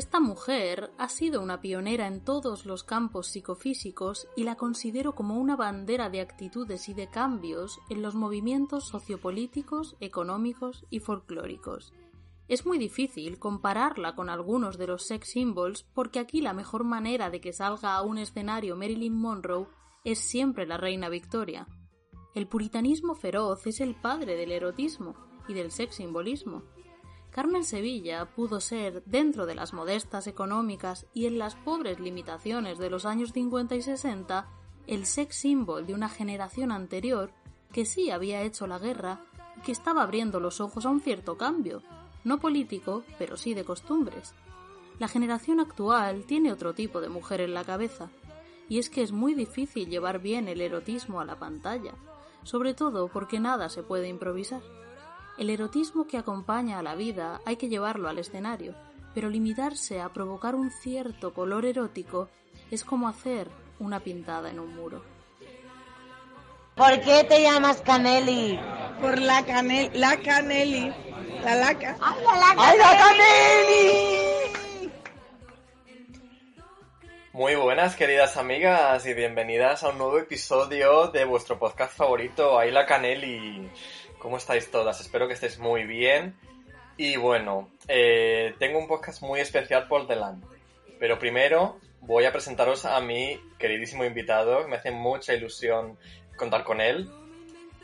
Esta mujer ha sido una pionera en todos los campos psicofísicos y la considero como una bandera de actitudes y de cambios en los movimientos sociopolíticos, económicos y folclóricos. Es muy difícil compararla con algunos de los sex symbols porque aquí la mejor manera de que salga a un escenario Marilyn Monroe es siempre la reina Victoria. El puritanismo feroz es el padre del erotismo y del sex simbolismo. Carmen Sevilla pudo ser, dentro de las modestas económicas y en las pobres limitaciones de los años 50 y 60, el sex symbol de una generación anterior que sí había hecho la guerra y que estaba abriendo los ojos a un cierto cambio, no político, pero sí de costumbres. La generación actual tiene otro tipo de mujer en la cabeza, y es que es muy difícil llevar bien el erotismo a la pantalla, sobre todo porque nada se puede improvisar. El erotismo que acompaña a la vida hay que llevarlo al escenario, pero limitarse a provocar un cierto color erótico es como hacer una pintada en un muro. ¿Por qué te llamas Caneli? Por la canel, la Caneli, la laca. ¡Ay, la laca! ¡Ay, la Caneli! Muy buenas queridas amigas y bienvenidas a un nuevo episodio de vuestro podcast favorito, Ayla Caneli. ¿Cómo estáis todas? Espero que estéis muy bien. Y bueno, eh, tengo un podcast muy especial por delante. Pero primero voy a presentaros a mi queridísimo invitado. Me hace mucha ilusión contar con él.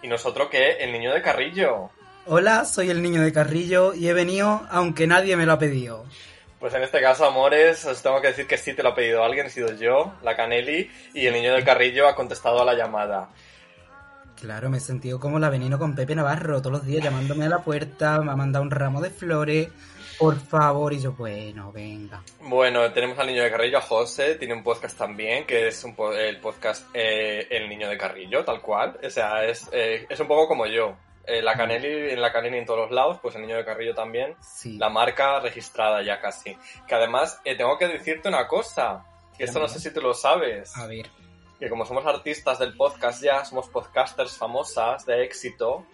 Y nosotros que el niño de Carrillo. Hola, soy el niño de Carrillo y he venido aunque nadie me lo ha pedido. Pues en este caso, amores, os tengo que decir que sí te lo ha pedido alguien, he sido yo, la Caneli, y el niño de Carrillo ha contestado a la llamada. Claro, me he sentido como la veneno con Pepe Navarro, todos los días llamándome a la puerta, me ha mandado un ramo de flores, por favor, y yo, bueno, venga. Bueno, tenemos al niño de Carrillo, a José, tiene un podcast también, que es un po- el podcast eh, El niño de Carrillo, tal cual. O sea, es, eh, es un poco como yo. Eh, la Caneli, en la Caneli en todos los lados, pues el niño de Carrillo también. Sí. La marca registrada ya casi. Que además, tengo que decirte una cosa, que esto no sé si tú lo sabes. A ver, que como somos artistas del podcast ya, somos podcasters famosas de éxito,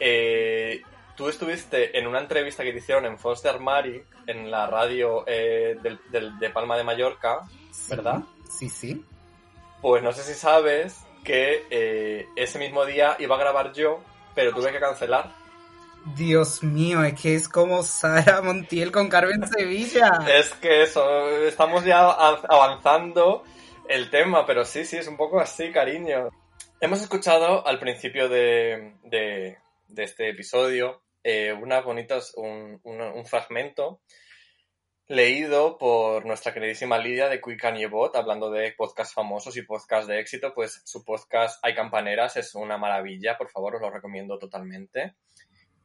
eh, tú estuviste en una entrevista que te hicieron en Fons de Armari, en la radio eh, del- del- de Palma de Mallorca, sí, ¿verdad? Sí, sí. Pues no sé si sabes que eh, ese mismo día iba a grabar yo, pero tuve que cancelar. Dios mío, es que es como Sara Montiel con Carmen Sevilla. Es que eso, estamos ya av- avanzando el tema, pero sí, sí, es un poco así, cariño. Hemos escuchado al principio de, de- este episodio eh, unas bonitas, un, un- fragmento leído por nuestra queridísima Lidia de Quick Bot, hablando de podcast famosos y podcast de éxito, pues su podcast Hay Campaneras es una maravilla, por favor, os lo recomiendo totalmente.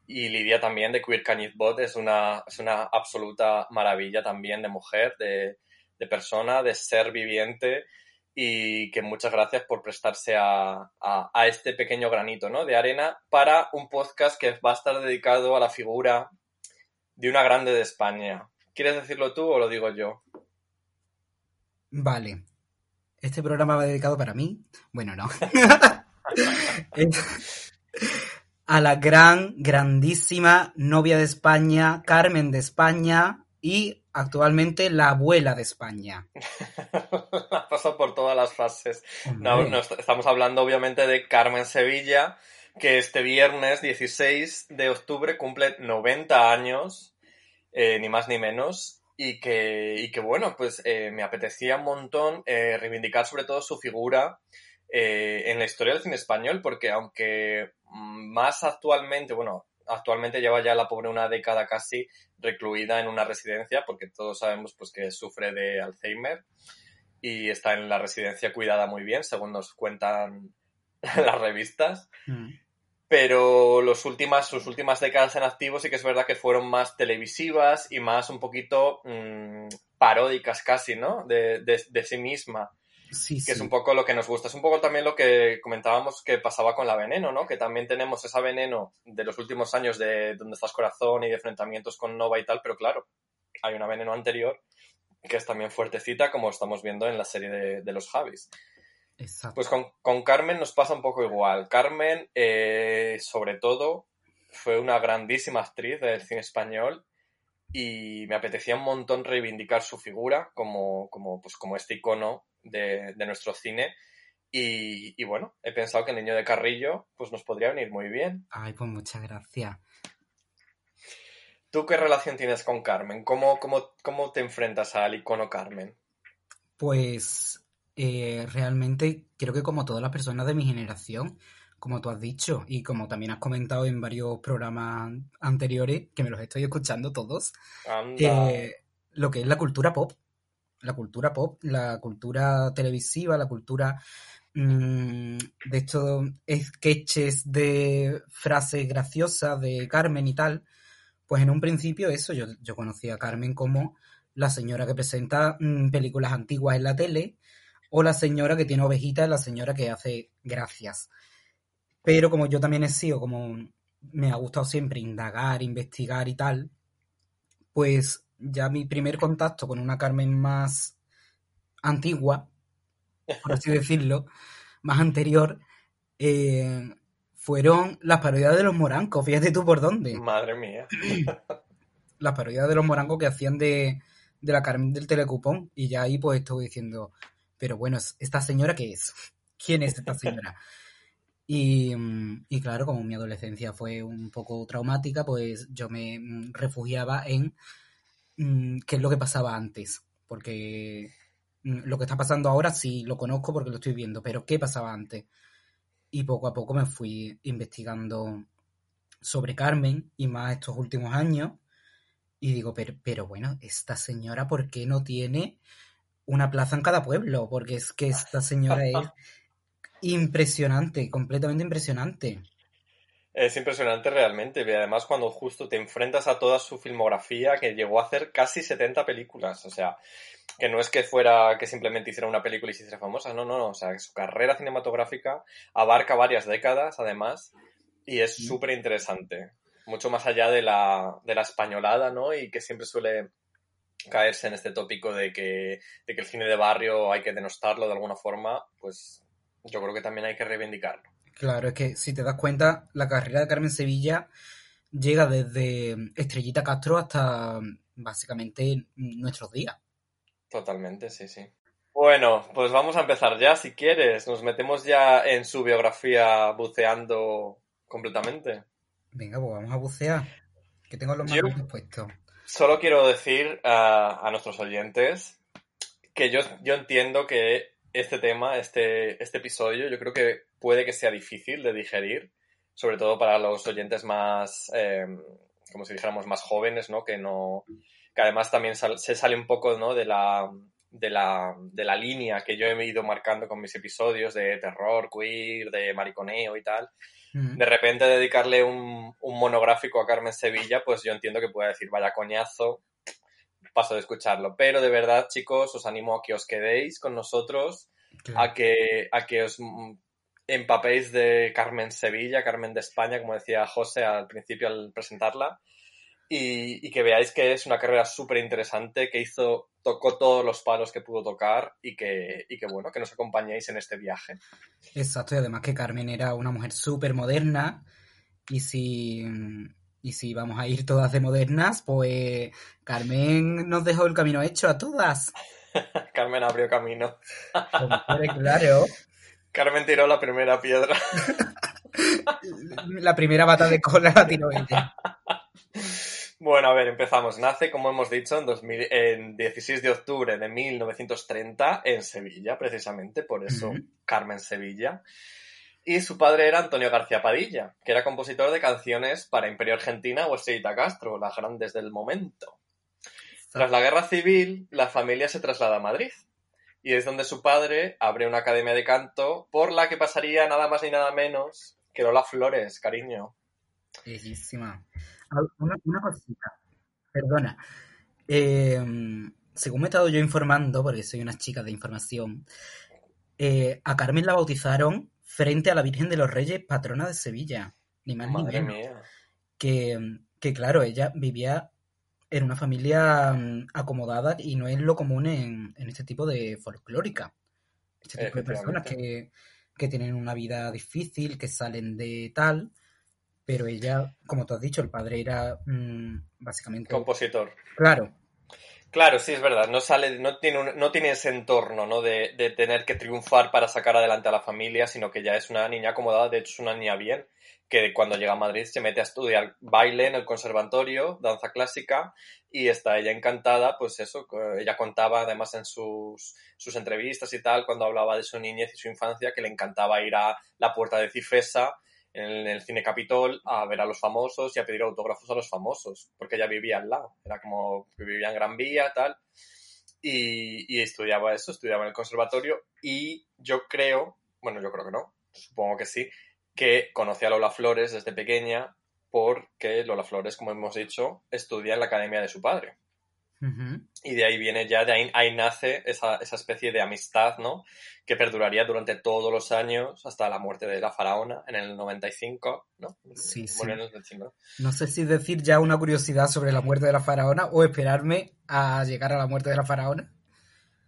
Y Lidia también de Queer Bot es una, es una absoluta maravilla también de mujer, de, de persona, de ser viviente y que muchas gracias por prestarse a, a, a este pequeño granito ¿no? de arena para un podcast que va a estar dedicado a la figura de una grande de España. ¿Quieres decirlo tú o lo digo yo? Vale. Este programa va dedicado para mí. Bueno, no. A la gran, grandísima novia de España, Carmen de España y actualmente la abuela de España. Ha pasado por todas las fases. No, estamos hablando obviamente de Carmen Sevilla, que este viernes 16 de octubre cumple 90 años, eh, ni más ni menos, y que, y que bueno, pues eh, me apetecía un montón eh, reivindicar sobre todo su figura en la historia del cine español, porque aunque mm, más actualmente, bueno, actualmente lleva ya la pobre una década casi recluida en una residencia, porque todos sabemos pues que sufre de Alzheimer y está en la residencia cuidada muy bien, según nos cuentan las revistas. mm, Pero los últimas, sus últimas décadas en activo sí que es verdad que fueron más televisivas y más un poquito mm, paródicas casi, ¿no? De, de, de sí misma, sí, que sí. es un poco lo que nos gusta. Es un poco también lo que comentábamos que pasaba con la veneno, ¿no? Que también tenemos esa veneno de los últimos años de Donde estás corazón y de enfrentamientos con Nova y tal, pero claro, hay una veneno anterior que es también fuertecita, como estamos viendo en la serie de, de los Javis. Exacto. Pues con, con Carmen nos pasa un poco igual. Carmen, eh, sobre todo, fue una grandísima actriz del cine español y me apetecía un montón reivindicar su figura como, como, pues, como este icono de, de nuestro cine. Y, y, bueno, he pensado que el niño de Carrillo pues nos podría venir muy bien. Ay, pues muchas gracias. ¿Tú qué relación tienes con Carmen? ¿Cómo, cómo, cómo te enfrentas al icono Carmen? Pues eh, realmente creo que como todas las personas de mi generación, como tú has dicho y como también has comentado en varios programas anteriores, que me los estoy escuchando todos, eh, lo que es la cultura pop, la cultura pop, la cultura televisiva, la cultura mmm, de estos sketches de frases graciosas de Carmen y tal, pues en un principio eso, yo, yo conocí a Carmen como la señora que presenta mmm, películas antiguas en la tele o la señora que tiene ovejitas, la señora que hace gracias. Pero como yo también he sido, como me ha gustado siempre indagar, investigar y tal, pues ya mi primer contacto con una Carmen más antigua, por así decirlo, más anterior, eh, fueron las parodias de los morancos. Fíjate tú por dónde. Madre mía. las parodias de los morancos que hacían de, de la Carmen del Telecupón. Y ya ahí pues estuve diciendo, pero bueno, ¿esta señora qué es? ¿Quién es esta señora? Y, y, claro, como mi adolescencia fue un poco traumática, pues yo me refugiaba en mmm, qué es lo que pasaba antes. Porque lo que está pasando ahora sí lo conozco porque lo estoy viendo, pero ¿qué pasaba antes? Y poco a poco me fui investigando sobre Carmen y más estos últimos años. Y digo, pero, pero bueno, esta señora, ¿por qué no tiene una plaza en cada pueblo? Porque es que esta señora es impresionante, completamente impresionante. Es impresionante realmente, y además cuando justo te enfrentas a toda su filmografía, que llegó a hacer casi 70 películas, o sea, que no es que fuera que simplemente hiciera una película y se hiciera famosa, no, no, no, o sea, su carrera cinematográfica abarca varias décadas, además, y es súper interesante, mucho más allá de la, de la españolada, ¿no? Y que siempre suele caerse en este tópico de que, de que el cine de barrio hay que denostarlo de alguna forma, pues yo creo que también hay que reivindicarlo. Claro, es que si te das cuenta, la carrera de Carmen Sevilla llega desde Estrellita Castro hasta básicamente nuestros días. Totalmente, sí, sí. Bueno, pues vamos a empezar ya, si quieres. Nos metemos ya en su biografía buceando completamente. Venga, pues vamos a bucear. Que tengo los manos dispuestos. Solo quiero decir a, a nuestros oyentes que yo, yo entiendo que este tema, este, este episodio, yo creo que puede que sea difícil de digerir, sobre todo para los oyentes más, eh, como si dijéramos, más jóvenes, ¿no? Que no, que además también sal, se sale un poco, ¿no? De la, de la, de la línea que yo he ido marcando con mis episodios de terror, queer, de mariconeo y tal. De repente dedicarle un, un monográfico a Carmen Sevilla, pues yo entiendo que pueda decir, vaya coñazo, paso de escucharlo. Pero de verdad, chicos, os animo a que os quedéis con nosotros, a, que, a que os empapéis de Carmen Sevilla, Carmen de España, como decía José al principio al presentarla, y, y que veáis que es una carrera súper interesante, que hizo, tocó todos los palos que pudo tocar y que, y que bueno, que nos acompañéis en este viaje. Exacto, y además que Carmen era una mujer súper moderna, y si y si vamos a ir todas de modernas, pues Carmen nos dejó el camino hecho a todas. Carmen abrió camino. claro. Carmen tiró la primera piedra. la primera bata de cola la tiró ella. Bueno, a ver, empezamos. Nace, como hemos dicho, en, 2000, en 16 de octubre de 1930 en Sevilla, precisamente, por eso uh -huh. Carmen Sevilla. Y su padre era Antonio García Padilla, que era compositor de canciones para Imperio Argentina o Estrellita Castro, las grandes del momento. Tras la guerra civil, la familia se traslada a Madrid. Y es donde su padre abre una academia de canto por la que pasaría nada más ni nada menos que Lola Flores, cariño. Bellísima. Una, una cosita, perdona. Eh, según me he estado yo informando, porque soy una chica de información, eh, a Carmen la bautizaron frente a la Virgen de los Reyes, patrona de Sevilla. Ni más Madre ni menos. Mía. Que, que, claro, ella vivía en una familia um, acomodada y no es lo común en, en este tipo de folclórica. Este tipo de personas que, que, tienen una vida difícil, que salen de tal. Pero ella, como tú has dicho, el padre era mm, básicamente... Compositor. Claro, Claro, sí, es verdad. No sale, no tiene, no tiene ese entorno, ¿no? De, de tener que triunfar para sacar adelante a la familia, sino que ya es una niña acomodada, de hecho es una niña bien, que cuando llega a Madrid se mete a estudiar baile en el conservatorio, danza clásica, y está ella encantada, pues eso, ella contaba además en sus, sus entrevistas y tal, cuando hablaba de su niñez y su infancia, que le encantaba ir a la puerta de Cifesa, en el cine Capitol, a ver a los famosos y a pedir autógrafos a los famosos, porque ella vivía al lado, era como que vivía en Gran Vía, tal, y, y estudiaba eso, estudiaba en el conservatorio, y yo creo, bueno, yo creo que no, supongo que sí, que conocí a Lola Flores desde pequeña, porque Lola Flores, como hemos dicho, estudia en la academia de su padre. Y de ahí viene ya, de ahí, ahí nace esa, esa especie de amistad, ¿no? Que perduraría durante todos los años hasta la muerte de la faraona en el 95, ¿no? Sí, sí. Murió en el 95. No sé si decir ya una curiosidad sobre la muerte de la faraona o esperarme a llegar a la muerte de la faraona.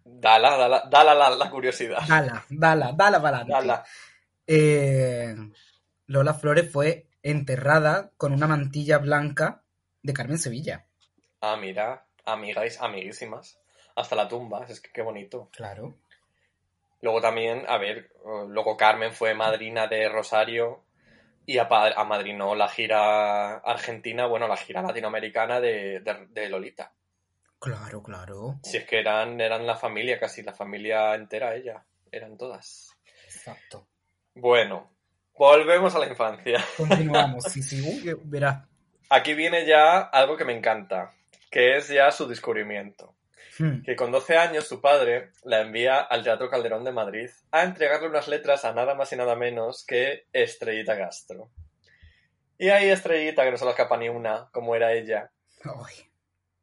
Dala, dala, dala la, la curiosidad. Dala, dala, dala para. Dala. Eh, Lola Flores fue enterrada con una mantilla blanca de Carmen Sevilla. Ah, mira, amigas, amiguísimas. Hasta la tumba, es que qué bonito. Claro. Luego también, a ver, luego Carmen fue madrina de Rosario y amadrinó la gira argentina, bueno, la gira latinoamericana de, de- de Lolita. Claro, claro. Si es que eran, eran la familia, casi la familia entera ella, eran todas. Exacto. Bueno, volvemos a la infancia. Continuamos. Sí, sí, verás. Aquí viene ya algo que me encanta, que es ya su descubrimiento. Hmm. que con 12 años su padre la envía al Teatro Calderón de Madrid a entregarle unas letras a nada más y nada menos que Estrellita Castro. Y ahí Estrellita, que no se le escapa ni una, como era ella,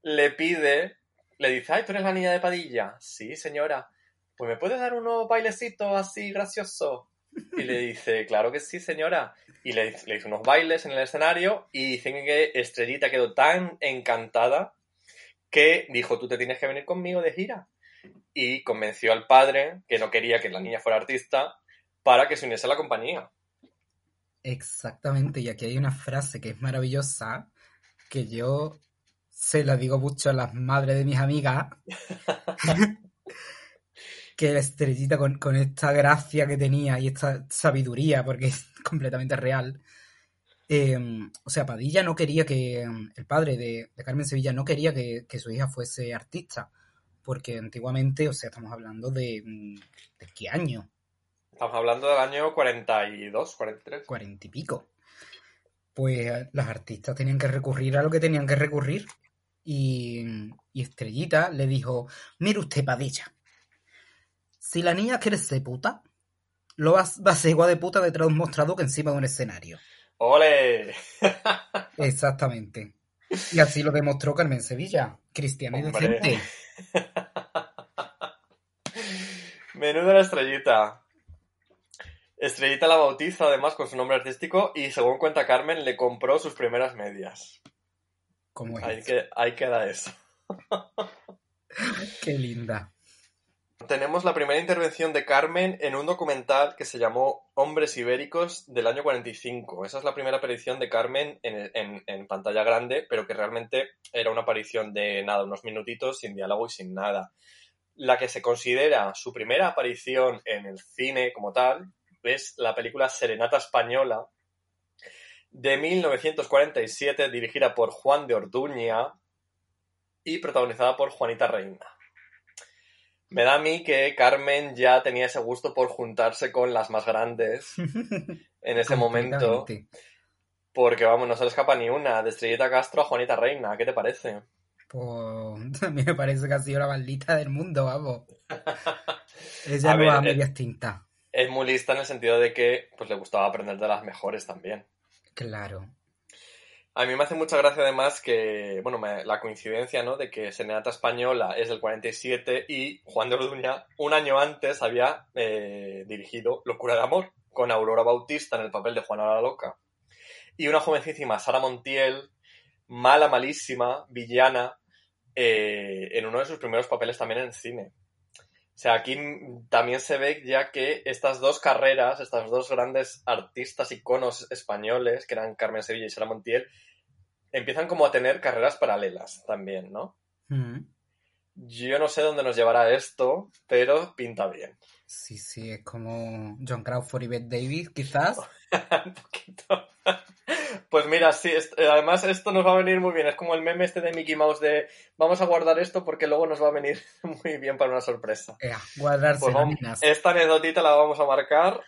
le pide, le dice, ay, ¿tú eres la niña de Padilla? Sí, señora. Pues me puedes dar unos bailecitos así graciosos. Y le dice, claro que sí, señora. Y le, le hizo unos bailes en el escenario y dicen que Estrellita quedó tan encantada que dijo, tú te tienes que venir conmigo de gira. Y convenció al padre, que no quería que la niña fuera artista, para que se uniese a la compañía. Exactamente, y aquí hay una frase que es maravillosa, que yo se la digo mucho a las madres de mis amigas, que la estrellita con, con esta gracia que tenía y esta sabiduría, porque es completamente real. Eh, o sea, Padilla no quería que, el padre de, de Carmen Sevilla no quería que, que su hija fuese artista, porque antiguamente, o sea, estamos hablando de, mm, ¿de qué año? Estamos hablando del año 42, 43. cuarenta y pico. Pues las artistas tenían que recurrir a lo que tenían que recurrir. Y, y Estrellita le dijo, mire usted, Padilla, si la niña quiere ser puta, lo va, va a ser igual de puta detrás de un mostrador que encima de un escenario. ¡Ole! Exactamente. Y así lo demostró Carmen Sevilla, cristiana y decente. Menuda la estrellita. Estrellita la bautiza además con su nombre artístico y según cuenta Carmen le compró sus primeras medias. Como es. Ahí, que, ahí queda eso. Qué linda. Tenemos la primera intervención de Carmen en un documental que se llamó Hombres Ibéricos del año 45. Esa es la primera aparición de Carmen en, pantalla grande, pero que realmente era una aparición de nada, unos minutitos, sin diálogo y sin nada. La que se considera su primera aparición en el cine como tal es la película Serenata Española de 1947, dirigida por Juan de Orduña y protagonizada por Juanita Reina. Me da a mí que Carmen ya tenía ese gusto por juntarse con las más grandes en ese momento, porque vamos, no se le escapa ni una, de Estrellita Castro a Juanita Reina, ¿qué te parece? Pues a mí me parece que ha sido la maldita del mundo, vamos. Ella A no va a eh, medias tintas. Es muy lista en el sentido de que pues le gustaba aprender de las mejores también. Claro. A mí me hace mucha gracia además que, bueno, la coincidencia, ¿no? De que Serenata Española es del 47 y Juan de Orduña un año antes había eh, dirigido Locura de Amor con Aurora Bautista en el papel de Juana la Loca. Y una jovencísima Sara Montiel, mala, malísima, villana, eh, en uno de sus primeros papeles también en cine. O sea, aquí también se ve ya que estas dos carreras, estas dos grandes artistas iconos españoles, que eran Carmen Sevilla y Sara Montiel, empiezan como a tener carreras paralelas también, ¿no? Mm. Yo no sé dónde nos llevará esto, pero pinta bien. Sí, sí, es como John Crawford y Bette Davis, quizás. Un poquito. Pues mira, sí, eh, además esto nos va a venir muy bien. Es como el meme este de Mickey Mouse de vamos a guardar esto porque luego nos va a venir muy bien para una sorpresa. Ea, guardarse Pues vamos- esta anecdotita la vamos a marcar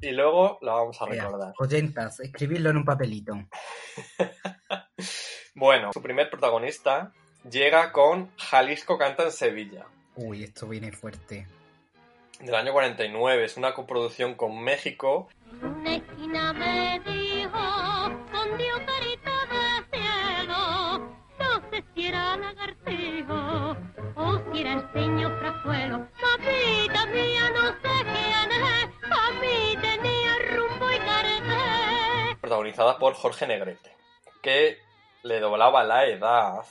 y luego la vamos a Ea, recordar. oyentas, escribirlo en un papelito. Bueno, su primer protagonista llega con Jalisco canta en Sevilla, Uy, esto viene fuerte. del año 49. Es una coproducción con México. Una esquina me de cielo, protagonizada por Jorge Negrete, que le doblaba la edad.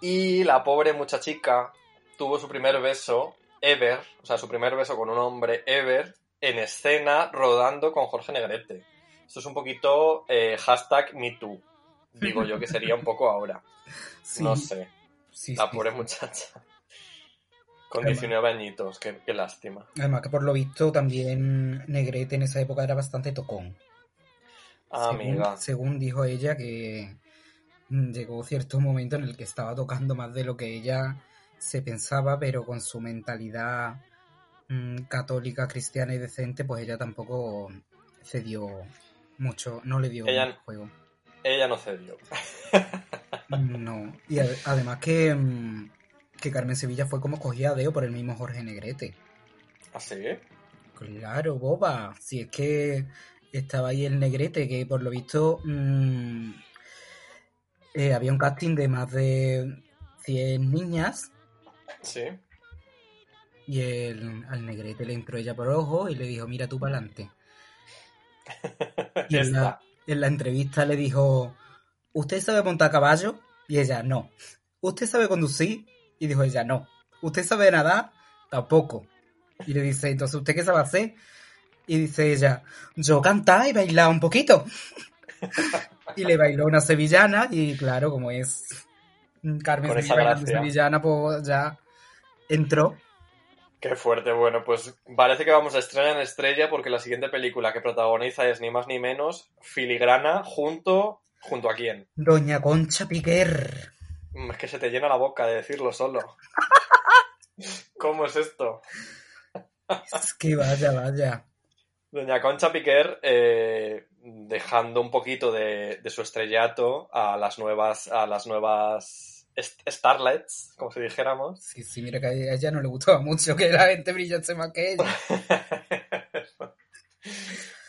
Y la pobre muchachica tuvo su primer beso ever, o sea, su primer beso con un hombre ever, en escena rodando con Jorge Negrete. Esto es un poquito eh, hashtag MeToo, digo yo que sería un poco ahora. Sí, No sé, sí, la sí. pobre muchacha. Con Además- 19 añitos, qué, qué lástima. Además que por lo visto también Negrete en esa época era bastante tocón. Ah, según, amiga. según dijo ella que mm, llegó cierto momento en el que estaba tocando más de lo que ella se pensaba, pero con su mentalidad mm, católica, cristiana y decente, pues ella tampoco cedió mucho, no le dio Ella- mucho juego. Ella no cedió. No. Y ade- además que, mm, que Carmen Sevilla fue como cogida a deo por el mismo Jorge Negrete. ¿Así? Claro, boba. Si es que estaba ahí el negrete, que por lo visto mm, eh, había un casting de más de 100 niñas Sí. y el, al negrete le entró ella por ojo y le dijo, mira tú para adelante. Y en la, en la entrevista le dijo, ¿usted sabe montar a caballo? Y ella, no. ¿Usted sabe conducir? Y dijo ella, no. ¿Usted sabe nadar? Tampoco. Y le dice, entonces, ¿usted qué sabe hacer? Y dice ella, yo cantar y bailar un poquito. y le bailó una sevillana y claro, como es Carmen Con esa Sevilla sevillana, pues ya entró. Qué fuerte, bueno, pues parece que vamos a estrella en estrella porque la siguiente película que protagoniza es ni más ni menos Filigrana junto... ¿Junto a quién? Doña Concha Piquer. Mm, Es que se te llena la boca de decirlo solo. ¿Cómo es esto? Es que vaya, vaya. Doña Concha Piquer eh, dejando un poquito de, de su estrellato a las nuevas a las nuevas starlets, como si dijéramos. Sí, sí, mira que a ella no le gustaba mucho que la gente brillase más que ella.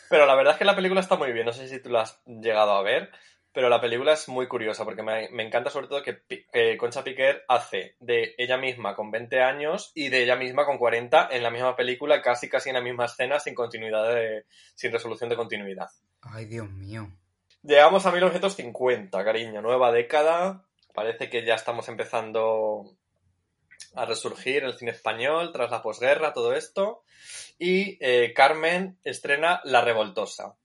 Pero la verdad es que la película está muy bien. No sé si tú la has llegado a ver, pero la película es muy curiosa porque me, me encanta sobre todo que Concha Piquer hace de ella misma con 20 años y de ella misma con 40 en la misma película, casi casi en la misma escena, sin continuidad de, sin resolución de continuidad. Ay, Dios mío. Llegamos a 1950, cariño, nueva década. Parece que ya estamos empezando a resurgir el cine español tras la posguerra, todo esto. Y eh, Carmen estrena La Revoltosa,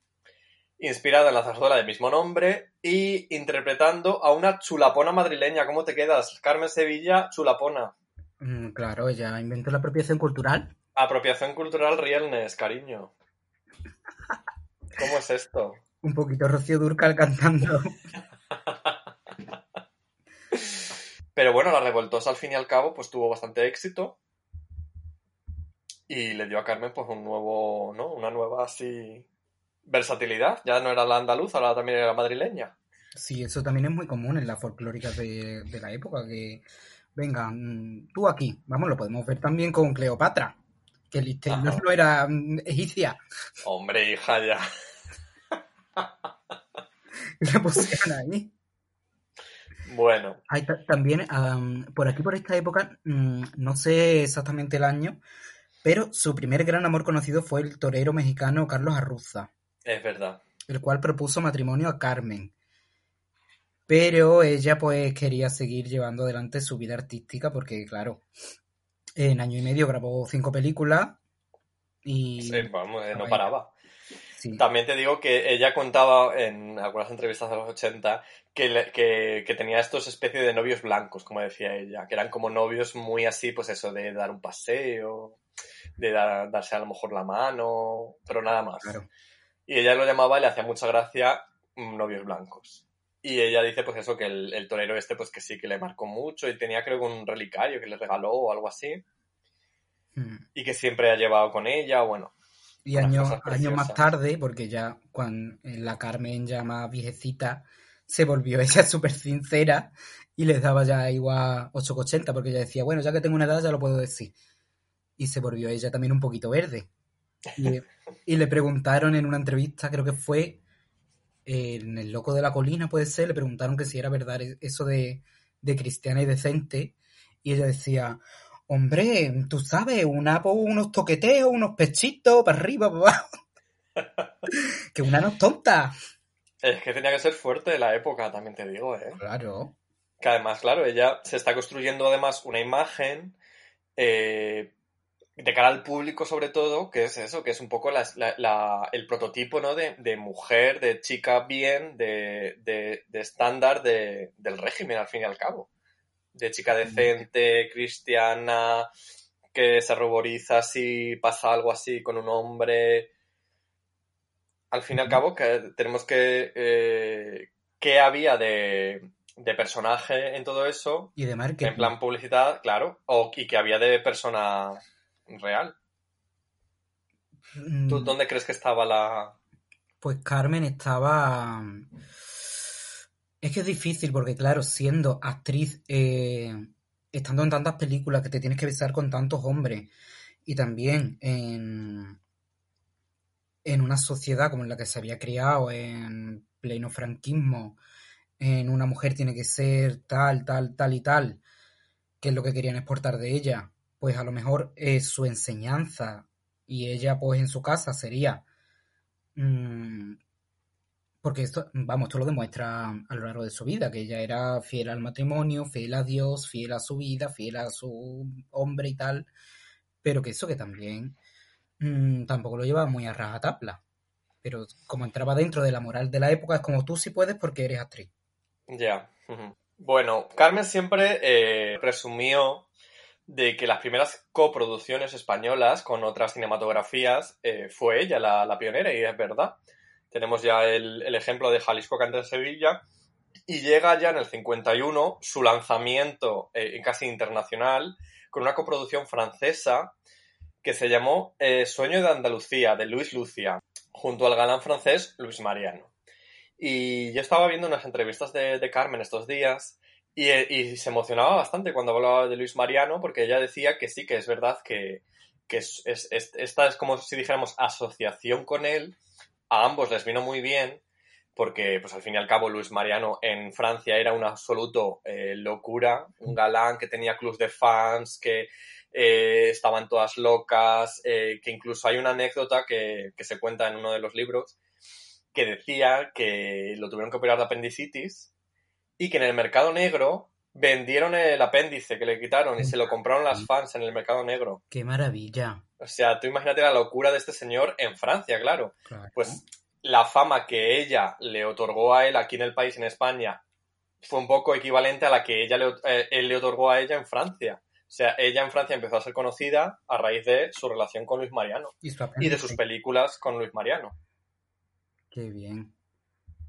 inspirada en la zarzuela del mismo nombre y interpretando a una chulapona madrileña. ¿Cómo te quedas? Carmen Sevilla, chulapona. Mm, claro, ella inventó la apropiación cultural. Apropiación cultural Rielnes, cariño. ¿Cómo es esto? Un poquito Rocío Durcal cantando. Pero bueno, la revoltosa al fin y al cabo pues tuvo bastante éxito y le dio a Carmen pues un nuevo, ¿no? Una nueva así versatilidad. Ya no era la andaluza, ahora también era la madrileña. Sí, eso también es muy común en las folclóricas de, de la época, que venga, mm, tú aquí, vamos, lo podemos ver también con Cleopatra, que Ajá. no era mm, egipcia, Hombre, hija, ya. la pusieron ahí. Bueno, Hay ta- también, am, por aquí, por esta época, mm, no sé exactamente el año, pero su primer gran amor conocido fue el torero mexicano Carlos Arruza, es verdad. el cual propuso matrimonio a Carmen. Pero ella pues quería seguir llevando adelante su vida artística porque, claro, En año y medio grabó cinco películas y... Sí, vamos, eh, no paraba. Sí. También te digo que ella contaba en algunas entrevistas de los 80 que, le- que, que tenía estos especies de novios blancos, como decía ella, que eran como novios muy así, pues eso, de dar un paseo, de dar- darse a lo mejor la mano, pero nada más. Claro. Y ella lo llamaba y le hacía mucha gracia mm, novios blancos. Y ella dice pues eso, que el, el torero este pues que sí que le marcó mucho y tenía creo que un relicario que le regaló o algo así. Mm. Y que siempre ha llevado con ella, bueno. Y años, años más tarde, porque ya cuando la Carmen ya más viejecita, se volvió ella súper sincera y les daba ya igual 8,80, porque ella decía, bueno, ya que tengo una edad ya lo puedo decir. Y se volvió ella también un poquito verde. Y, y le preguntaron en una entrevista, creo que fue eh, en El Loco de la Colina, puede ser, le preguntaron que si era verdad eso de, de cristiana y decente. Y ella decía, hombre, tú sabes, una, unos toqueteos, unos pechitos, para arriba, para abajo. que una no es tonta. Es que tenía que ser fuerte de la época, también te digo, ¿eh? Claro. Que además, claro, ella se está construyendo además una imagen eh, de cara al público sobre todo, que es eso, que es un poco la- la- la- el prototipo, ¿no? De, de mujer, de chica bien, de, estándar de- del régimen, al fin y al cabo. De chica decente, cristiana, que se ruboriza si pasa algo así con un hombre. Al fin y al cabo, que tenemos que... eh, ¿Qué había de, de personaje en todo eso? Y de marketing. En plan publicidad, claro. O, y que había de persona real. Mm, ¿Tú dónde crees que estaba la...? Pues Carmen estaba... Es que es difícil porque, claro, siendo actriz, eh, estando en tantas películas que te tienes que besar con tantos hombres y también en, en una sociedad como en la que se había criado, en pleno franquismo, en una mujer tiene que ser tal, tal, tal y tal, que es lo que querían exportar de ella, pues a lo mejor eh, su enseñanza y ella pues en su casa sería Mm, porque esto, vamos, esto lo demuestra a lo largo de su vida, que ella era fiel al matrimonio, fiel a Dios, fiel a su vida, fiel a su hombre y tal, pero que eso que también mm, tampoco lo llevaba muy a rajatabla. Pero como entraba dentro de la moral de la época, es como tú sí puedes porque eres actriz. Ya. Bueno, Carmen siempre eh, presumió de que las primeras coproducciones españolas con otras cinematografías eh, fue ella la, la pionera, y es verdad. Tenemos ya el, el ejemplo de Jalisco Canta en Sevilla, y llega ya en el 51 su lanzamiento eh, casi internacional con una coproducción francesa que se llamó eh, Sueño de Andalucía, de Luis Lucia, junto al galán francés Luis Mariano. Y yo estaba viendo unas entrevistas de, de Carmen estos días y, eh, y se emocionaba bastante cuando hablaba de Luis Mariano porque ella decía que sí, que es verdad que, que es- es- esta es como si dijéramos asociación con él. A ambos les vino muy bien porque pues al fin y al cabo Luis Mariano en Francia era un absoluto eh, locura, un galán que tenía clubs de fans, que eh, estaban todas locas, eh, que incluso hay una anécdota que, que se cuenta en uno de los libros que decía que lo tuvieron que operar de apendicitis y que en el mercado negro vendieron el apéndice que le quitaron y se lo compraron las fans en el mercado negro. ¡Qué maravilla! O sea, tú imagínate la locura de este señor en Francia, claro. Claro. Pues la fama que ella le otorgó a él aquí en el país, en España, fue un poco equivalente a la que ella le, eh, él le otorgó a ella en Francia. O sea, ella en Francia empezó a ser conocida a raíz de su relación con Luis Mariano Y, y de sus películas con Luis Mariano. Qué bien.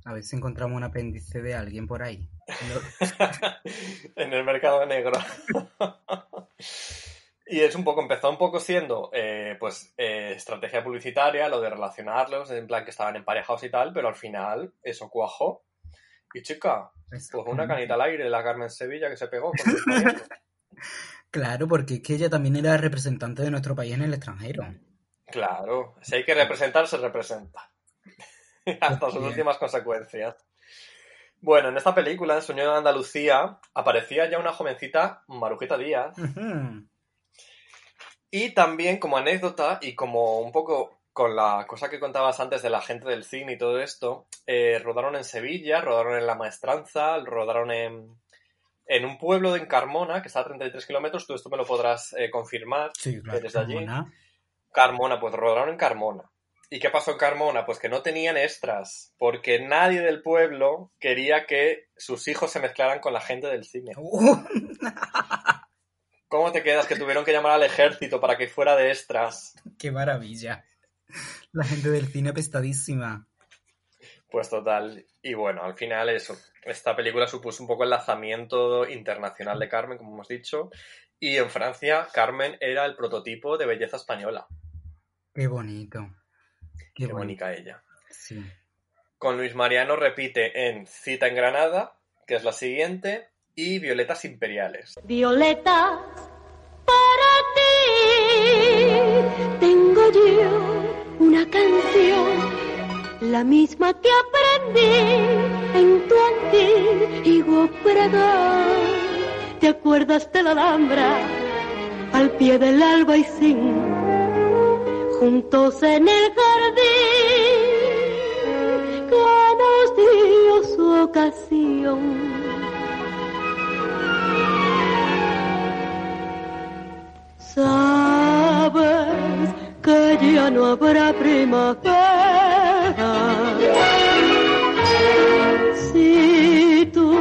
A ver si encontramos un apéndice de alguien por ahí. En el mercado negro. y es un poco, empezó un poco siendo, eh, pues, eh, estrategia publicitaria, lo de relacionarlos, en plan que estaban emparejados y tal, pero al final eso cuajó. Y chica, pues una canita al aire la Carmen Sevilla que se pegó con. Claro, porque es que ella también era representante de nuestro país en el extranjero. Claro, si hay que representar, se representa. Hasta sus últimas consecuencias. Bueno, en esta película, en Sueño de Andalucía, aparecía ya una jovencita, Marujita Díaz. Y también como anécdota y como un poco con la cosa que contabas antes de la gente del cine y todo esto, eh, rodaron en Sevilla, rodaron en La Maestranza, rodaron en, en un pueblo en Carmona, que está a 33 kilómetros, tú esto me lo podrás eh, confirmar, Sí, claro. ¿Eres de allí? Carmona. Carmona, pues rodaron en Carmona. ¿Y qué pasó en Carmona? Pues que no tenían extras, porque nadie del pueblo quería que sus hijos se mezclaran con la gente del cine. ¿Cómo te quedas que tuvieron que llamar al ejército para que fuera de extras? ¡Qué maravilla! La gente del cine apestadísima. Pues total. Y bueno, al final eso. Esta película supuso un poco el lanzamiento internacional de Carmen, como hemos dicho. Y en Francia, Carmen era el prototipo de belleza española. Qué bonito. Qué, Qué bonita ella. Sí. Con Luis Mariano repite en Cita en Granada, que es la siguiente, y Violetas Imperiales. Violeta, para ti tengo yo una canción, la misma que aprendí en tu antiguo pradal. ¿Te acuerdas de la Alhambra al pie del albaicín? Juntos en el jardín que nos dio su ocasión. Sabes que ya no habrá primavera. Si tú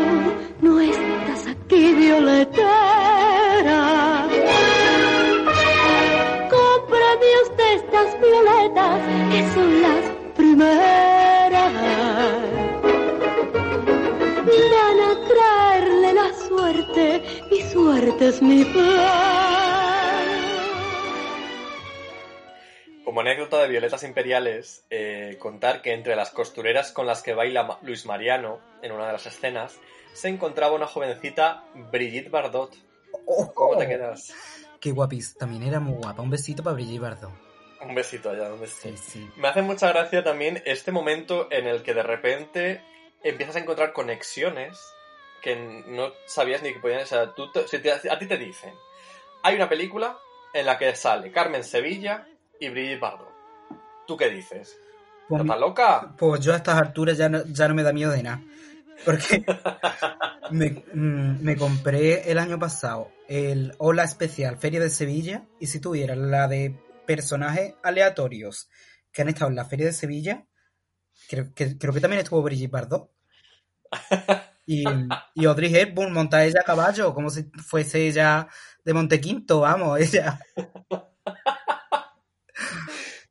no estás aquí, violetera. Cómprame usted estas violetas que son las primeras. Van a traerle la suerte, mi suerte es mi plan. Como anécdota de Violetas Imperiales, eh, contar que entre las costureras con las que baila Luis Mariano en una de las escenas, se encontraba una jovencita Brigitte Bardot. ¿Cómo te quedas? Qué guapis. También era muy guapa. Un besito para Brigitte Bardot. Un besito allá donde Sí, estés. sí. Me hace mucha gracia también este momento en el que de repente empiezas a encontrar conexiones que no sabías ni que podían. O sea, tú te- si te- a ti te dicen, hay una película en la que sale Carmen Sevilla y Brigitte Bardot. ¿Tú qué dices? Pues, ¿Estás loca? pues yo a estas alturas ya no, ya no me da miedo de nada. Porque me, mm, me compré el año pasado el Hola Especial Feria de Sevilla y si tuviera la de personajes aleatorios que han estado en la Feria de Sevilla, creo que, creo que también estuvo Brigitte Bardot. Y, y Audrey Hepburn monta ella a caballo, como si fuese ella de Montequinto, vamos, ella.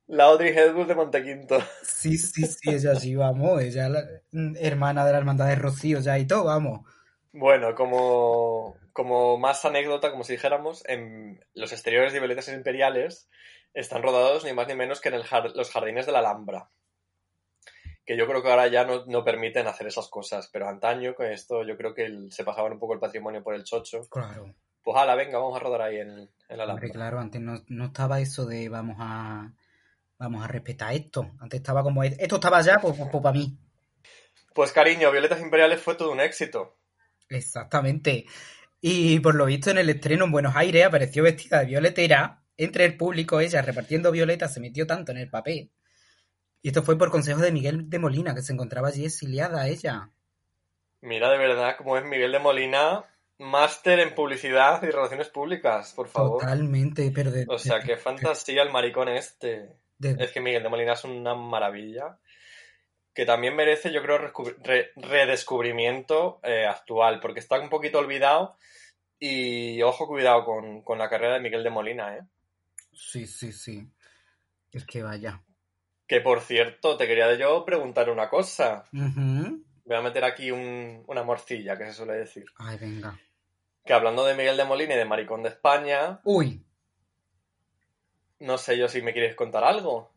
La Audrey Hepburn de Montequinto. Sí, sí, sí, ella sí, vamos, ella la, mm, hermana de la hermandad de Rocío ya y todo, vamos. Bueno, como, como más anécdota, como si dijéramos, en los exteriores de Violetas Imperiales están rodados ni más ni menos que en el jar- los jardines de la Alhambra. Que yo creo que ahora ya no, no permiten hacer esas cosas, pero antaño con esto yo creo que el- se pasaban un poco el patrimonio por el chocho. Claro. Pues ala, venga, vamos a rodar ahí en, en la Alhambra. claro, antes no, no estaba eso de vamos a vamos a respetar esto. Antes estaba como esto estaba ya, pues, pues, para mí. Pues cariño, Violetas Imperiales fue todo un éxito. Exactamente. Y por lo visto en el estreno en Buenos Aires apareció vestida de violetera. Entre el público, ella repartiendo violetas se metió tanto en el papel. Y esto fue por consejo de Miguel de Molina, que se encontraba allí exiliada ella. Mira de verdad cómo es Miguel de Molina, máster en publicidad y relaciones públicas, por favor. Totalmente, pero de, O sea, de- qué fantasía el maricón este. de- Es que Miguel de Molina es una maravilla. Que también merece, yo creo, re- redescubrimiento eh, actual, porque está un poquito olvidado. Y ojo, cuidado con, con la carrera de Miguel de Molina, ¿eh? Sí, sí, sí. Es que vaya. Que por cierto, te quería yo preguntar una cosa. Ujú. Voy a meter aquí un- una morcilla, que se suele decir. Ay, venga. Que hablando de Miguel de Molina y de Maricón de España, Uy, no sé yo si me quieres contar algo.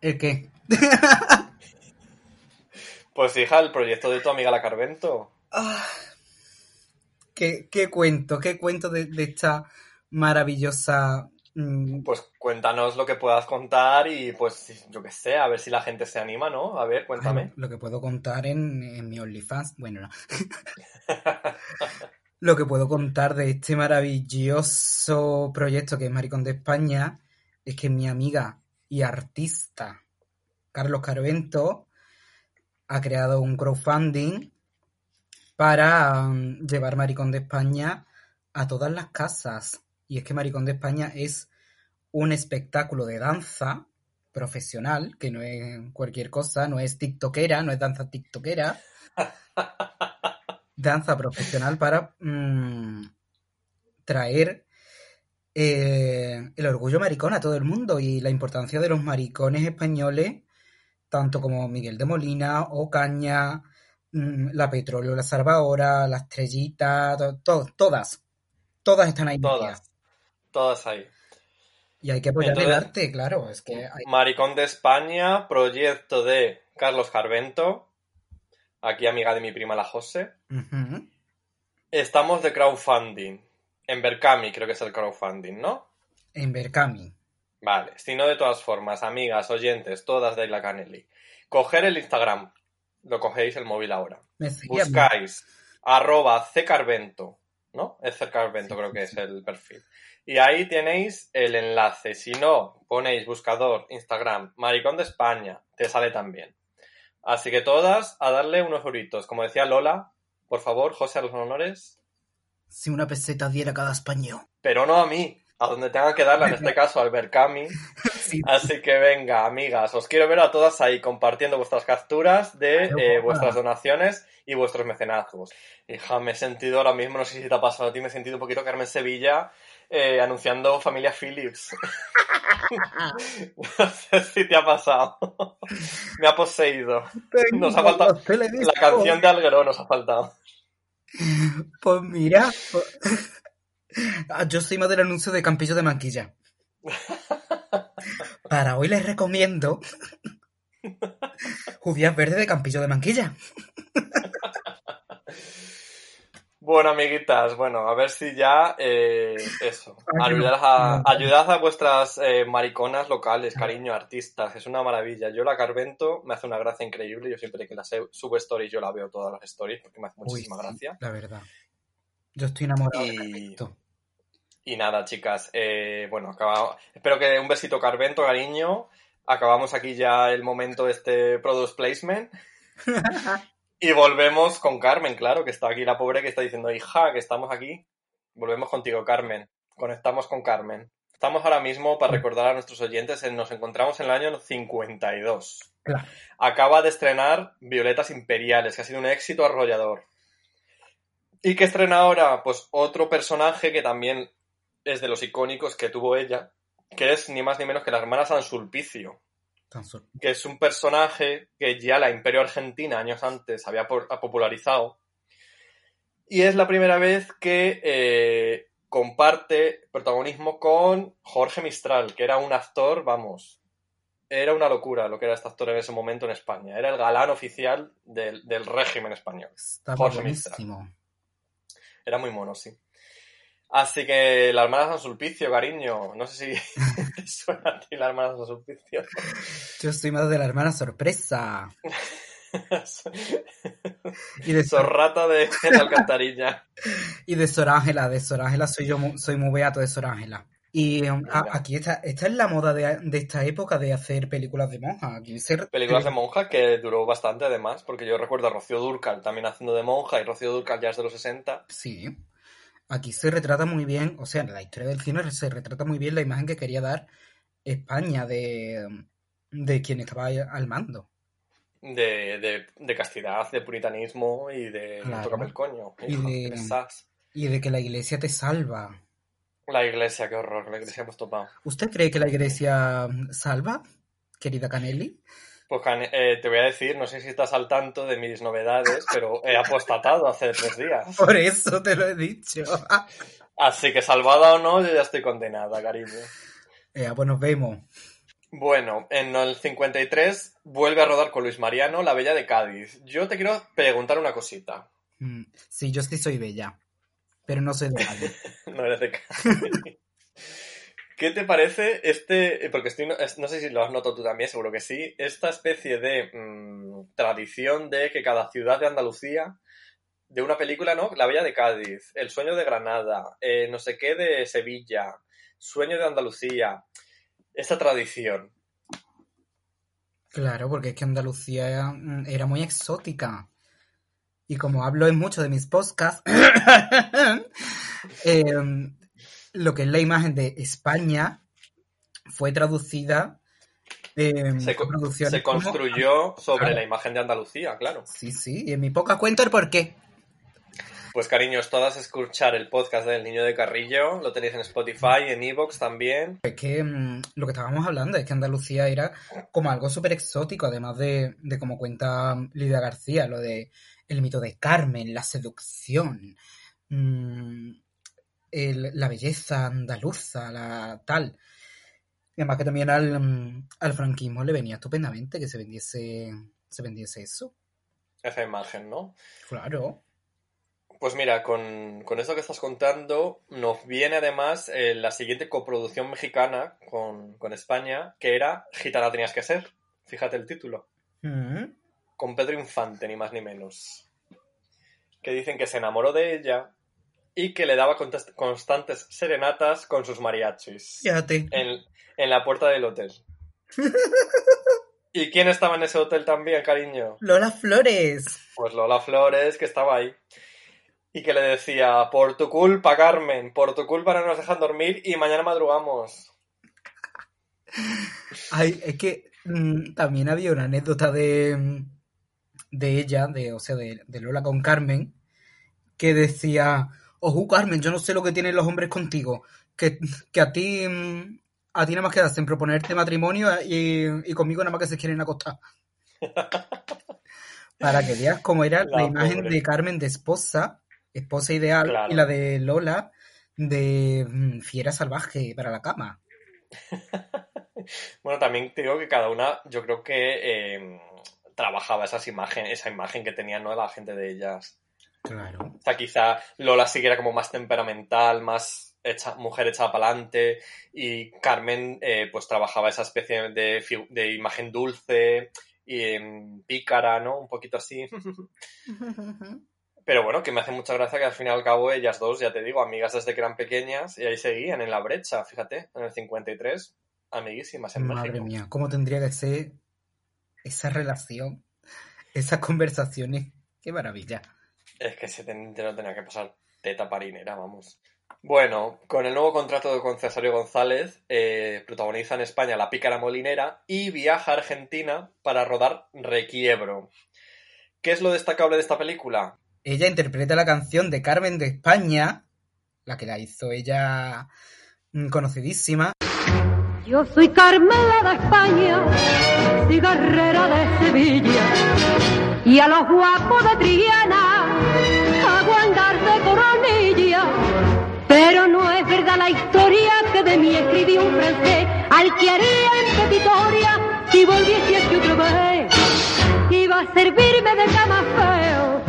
¿el qué? Pues hija, el proyecto de tu amiga la Carvento. Ah, ¿Qué, qué cuento? ¿Qué cuento de, de esta maravillosa... mm, Pues cuéntanos lo que puedas contar y pues yo qué sé, a ver si la gente se anima, ¿no? A ver, cuéntame. Ay, lo que puedo contar en, en mi OnlyFans, bueno, no. lo que puedo contar de este maravilloso proyecto que es Maricón de España es que mi amiga y artista Carlos Carvento ha creado un crowdfunding para mm, llevar Maricón de España a todas las casas. Y es que Maricón de España es un espectáculo de danza profesional, que no es cualquier cosa, no es tiktokera, no es danza tiktokera. danza profesional para mm, traer eh, el orgullo maricón a todo el mundo y la importancia de los maricones españoles, tanto como Miguel de Molina, Ocaña, mm, la Petróleo, la Salvadora, la Estrellita, to- to- todas, todas están ahí. metidas. Todas. Todas ahí. Y hay que apoyar el arte, claro, es que hay- Maricón de España, proyecto de Carlos Carvento, aquí amiga de mi prima la José. Ujú. Estamos de crowdfunding. En Berkami creo que es el crowdfunding, ¿no? en Berkami. Vale, si no de todas formas, amigas, oyentes, todas de la Canelli. Coger el Instagram, lo cogéis el móvil ahora. Buscáis arroba ccarvento, ¿no? Es ccarvento Sí, creo sí, que sí. es el perfil. Y ahí tenéis el enlace. Si no, ponéis buscador Instagram Maricón de España, te sale también. Así que todas a darle unos euritos. Como decía Lola, por favor, José, a los honores. Si una peseta diera cada español. Pero no a mí, a donde tengan que darla, en este caso al Berkami. Sí. Así que venga, amigas, os quiero ver a todas ahí compartiendo vuestras capturas de eh, vuestras donaciones y vuestros mecenazgos. Hija, me he sentido ahora mismo, no sé si te ha pasado a ti, me he sentido un poquito Carmen Sevilla eh, anunciando Familia Phillips. no sé si te ha pasado. me ha poseído. Nos ha faltado La canción de Alguero nos ha faltado. Pues mira, pues- yo soy más del anuncio de Campillo de Manquilla. Para hoy les recomiendo judías verdes de Campillo de Manquilla. Bueno, amiguitas, bueno, a ver si ya eh, eso. Ay, Ayudad a, ayudad a vuestras eh, mariconas locales, cariño, artistas, es una maravilla. Yo la Carvento me hace una gracia increíble. Yo siempre que la subo stories, yo la veo todas las stories porque me hace Uy, muchísima sí, gracia. La verdad. Yo estoy enamorado de. Y nada, chicas, eh, bueno, acabamos. Espero que un besito Carvento, cariño. Acabamos aquí ya el momento de este product placement. y volvemos con Carmen, claro, que está aquí la pobre que está diciendo, hija, que estamos aquí. Volvemos contigo, Carmen. Conectamos con Carmen. Estamos ahora mismo, para recordar a nuestros oyentes, en- nos encontramos en el año 52. Claro. Acaba de estrenar Violetas Imperiales, que ha sido un éxito arrollador. ¿Y qué estrena ahora? Pues otro personaje que también es de los icónicos que tuvo ella, que es ni más ni menos que la hermana San Sulpicio, Tan que es un personaje que ya la Imperio Argentina años antes había popularizado. Y es la primera vez que eh, comparte protagonismo con Jorge Mistral, que era un actor, vamos, era una locura lo que era este actor en ese momento en España. Era el galán oficial del, del régimen español. Está Jorge Mistral. Era muy mono, sí. Así que la hermana San Sulpicio, cariño. No sé si te suena a ti la hermana San Sulpicio. Yo soy más de la hermana sorpresa. Y de, Sor, Sorrata de la alcantarilla. y de Sor Ángela. De Sor Ángela soy yo soy muy beato de Sor Ángela. Y um, a- aquí está, esta es la moda de, de esta época de hacer películas de monjas. Aquí ser Películas de monja que duró bastante además, porque yo recuerdo a Rocío Durcal también haciendo de monja y Rocío Durcal ya es de los 60. Sí. Aquí se retrata muy bien, o sea, en la historia del cine se retrata muy bien la imagen que quería dar España de, de quien estaba al mando. De, de, de castidad, de puritanismo y de Claro. tócame el coño. Y de-. Y de que la iglesia te salva. La iglesia, qué horror, la iglesia hemos topado. ¿Usted cree que la iglesia salva, querida Canelli? Pues eh, te voy a decir, no sé si estás al tanto de mis novedades, pero he apostatado hace tres días. Por eso te lo he dicho. Así que salvada o no, yo ya estoy condenada, cariño. Eh, pues nos vemos. Bueno, en el 53 vuelve a rodar con Luis Mariano La Bella de Cádiz. Yo te quiero preguntar una cosita. Mm, Sí, yo sí soy bella, pero no soy de Cádiz. No eres de Cádiz. ¿Qué te parece este, porque estoy, no sé si lo has notado tú también, seguro que sí, esta especie de mm, tradición de que cada ciudad de Andalucía, de una película, ¿no? La Bella de Cádiz, El Sueño de Granada, eh, no sé qué de Sevilla, Sueño de Andalucía, esta tradición. Claro, porque es que Andalucía era, era muy exótica. y como hablo en mucho de mis podcasts, eh, lo que es la imagen de España fue traducida en Se, se como- construyó sobre Claro. la imagen de Andalucía, claro. Sí, sí, y en mi poca cuento el por qué. Pues cariños, todas escuchar el podcast del Niño de Carrillo, lo tenéis en Spotify, en Evox también. Es que mm, lo que estábamos hablando es que Andalucía era como algo súper exótico, además de, de como cuenta Lidia García, lo de el mito de Carmen, la seducción, mm, el- la belleza andaluza, la tal. Y además que también al, mm, al franquismo le venía estupendamente que se vendiese, se vendiese eso. Esa imagen, ¿no? Claro. Pues mira, con, con esto que estás contando, nos viene además eh, la siguiente coproducción mexicana con, con España, que era Gitana tenías que ser. Fíjate el título. Mm. Con Pedro Infante, ni más ni menos. Que dicen que se enamoró de ella y que le daba constantes serenatas con sus mariachis. Fíjate. En, en la puerta del hotel. ¿Y quién estaba en ese hotel también, cariño? Lola Flores. Pues Lola Flores, que estaba ahí. Y que le decía, por tu culpa, Carmen, por tu culpa no nos dejan dormir y mañana madrugamos. Ay, es que mm, también había una anécdota de, mm, de ella, de, o sea, de, de Lola con Carmen, que decía, ojo Carmen, yo no sé lo que tienen los hombres contigo, que, que a ti, mm, a ti nada más que hacen proponerte matrimonio y, y conmigo nada más que se quieren acostar. Para que veas cómo era la, La imagen pobre. de Carmen de esposa, esposa ideal, Claro. y la de Lola de mm, fiera salvaje para la cama. Bueno, también te digo que cada una, yo creo que eh, trabajaba esas imagen, esa imagen que tenían ¿no? la gente de ellas. Claro. O sea, quizá Lola sí que era como más temperamental, más hecha, mujer echada para adelante, y Carmen eh, pues trabajaba esa especie de, de imagen dulce y pícara, ¿no? Un poquito así. Pero bueno, que me hace mucha gracia que al fin y al cabo ellas dos, ya te digo, amigas desde que eran pequeñas, y ahí seguían en la brecha, fíjate, en el 53, amiguísimas en Madre México. mía, cómo tendría que ser esa relación, esas conversaciones. Qué maravilla. Es que se ten- te lo tenía que pasar teta parinera, vamos. Bueno, con el nuevo contrato con Cesario González, eh, protagoniza en España La Pícara Molinera y viaja a Argentina para rodar Requiebro. ¿Qué es lo destacable de esta película? Ella interpreta la canción de Carmen de España, la que la hizo ella mm, conocidísima. Yo soy Carmela de España, cigarrera de Sevilla, y a los guapos de Triana hago andar de coronilla. Pero no es verdad la historia que de mí escribió un francés, al que haría en Pepitoria si volviese aquí otra vez. Iba a servirme de cama feo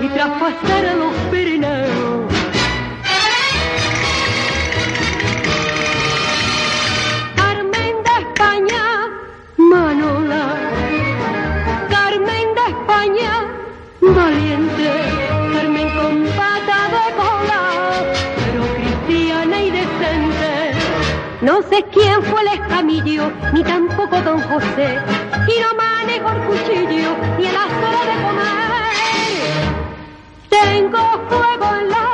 y traspasar a los. No sé quién fue el escamillo, ni tampoco don José. Y no manejo el cuchillo, ni a las horas de comer. Tengo fuego en la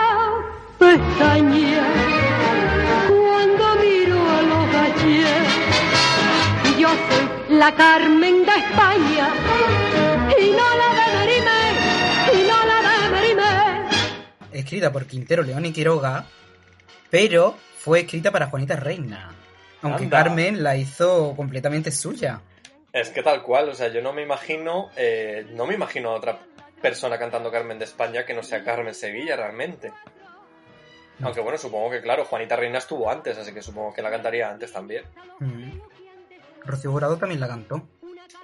pestaña cuando miro a los gachés. Yo soy la Carmen de España y no la de Merime, y no la de Merime. Escrita por Quintero León y Quiroga, pero fue escrita para Juanita Reina. Aunque Anda. Carmen la hizo completamente suya. Es que tal cual, o sea, yo no me imagino, eh, no me imagino a otra persona cantando Carmen de España que no sea Carmen Sevilla realmente. No. Aunque bueno, supongo que claro, Juanita Reina estuvo antes, así que supongo que la cantaría antes también. Mm. Rocío Jurado también la cantó.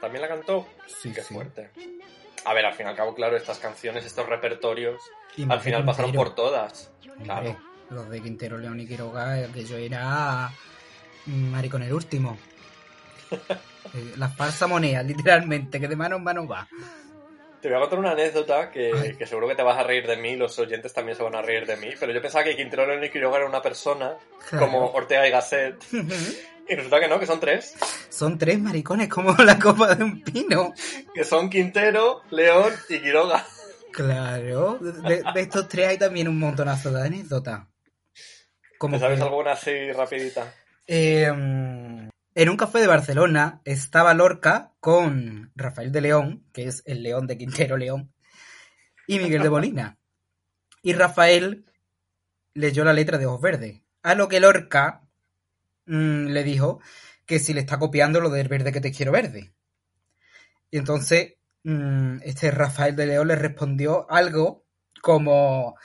¿También la cantó? Sí, Qué sí. fuerte. A ver, al fin y al cabo, claro, estas canciones, estos repertorios, al final pasaron por todas. Claro. Los de Quintero León y Quiroga, que yo era mm, maricón el último. Eh, La falsa moneda, literalmente, que de mano en mano va. Te voy a contar una anécdota que, que seguro que te vas a reír de mí, los oyentes también se van a reír de mí, pero yo pensaba que Quintero León y Quiroga era una persona, Claro. como Ortega y Gasset, y resulta que no, que son tres, Son tres maricones como la copa de un pino. que son Quintero, León y Quiroga. Claro, de, de estos tres hay también un montonazo de anécdotas. Como ¿Te sabes que- alguna así rapidita? Eh, en un café de Barcelona estaba Lorca con Rafael de León, que es el león de Quintero León, y Miguel de Molina. Y Rafael leyó la letra de Ojos Verdes. A lo que Lorca mm, le dijo que si le está copiando lo del verde que te quiero verde. Y entonces mm, este Rafael de León le respondió algo como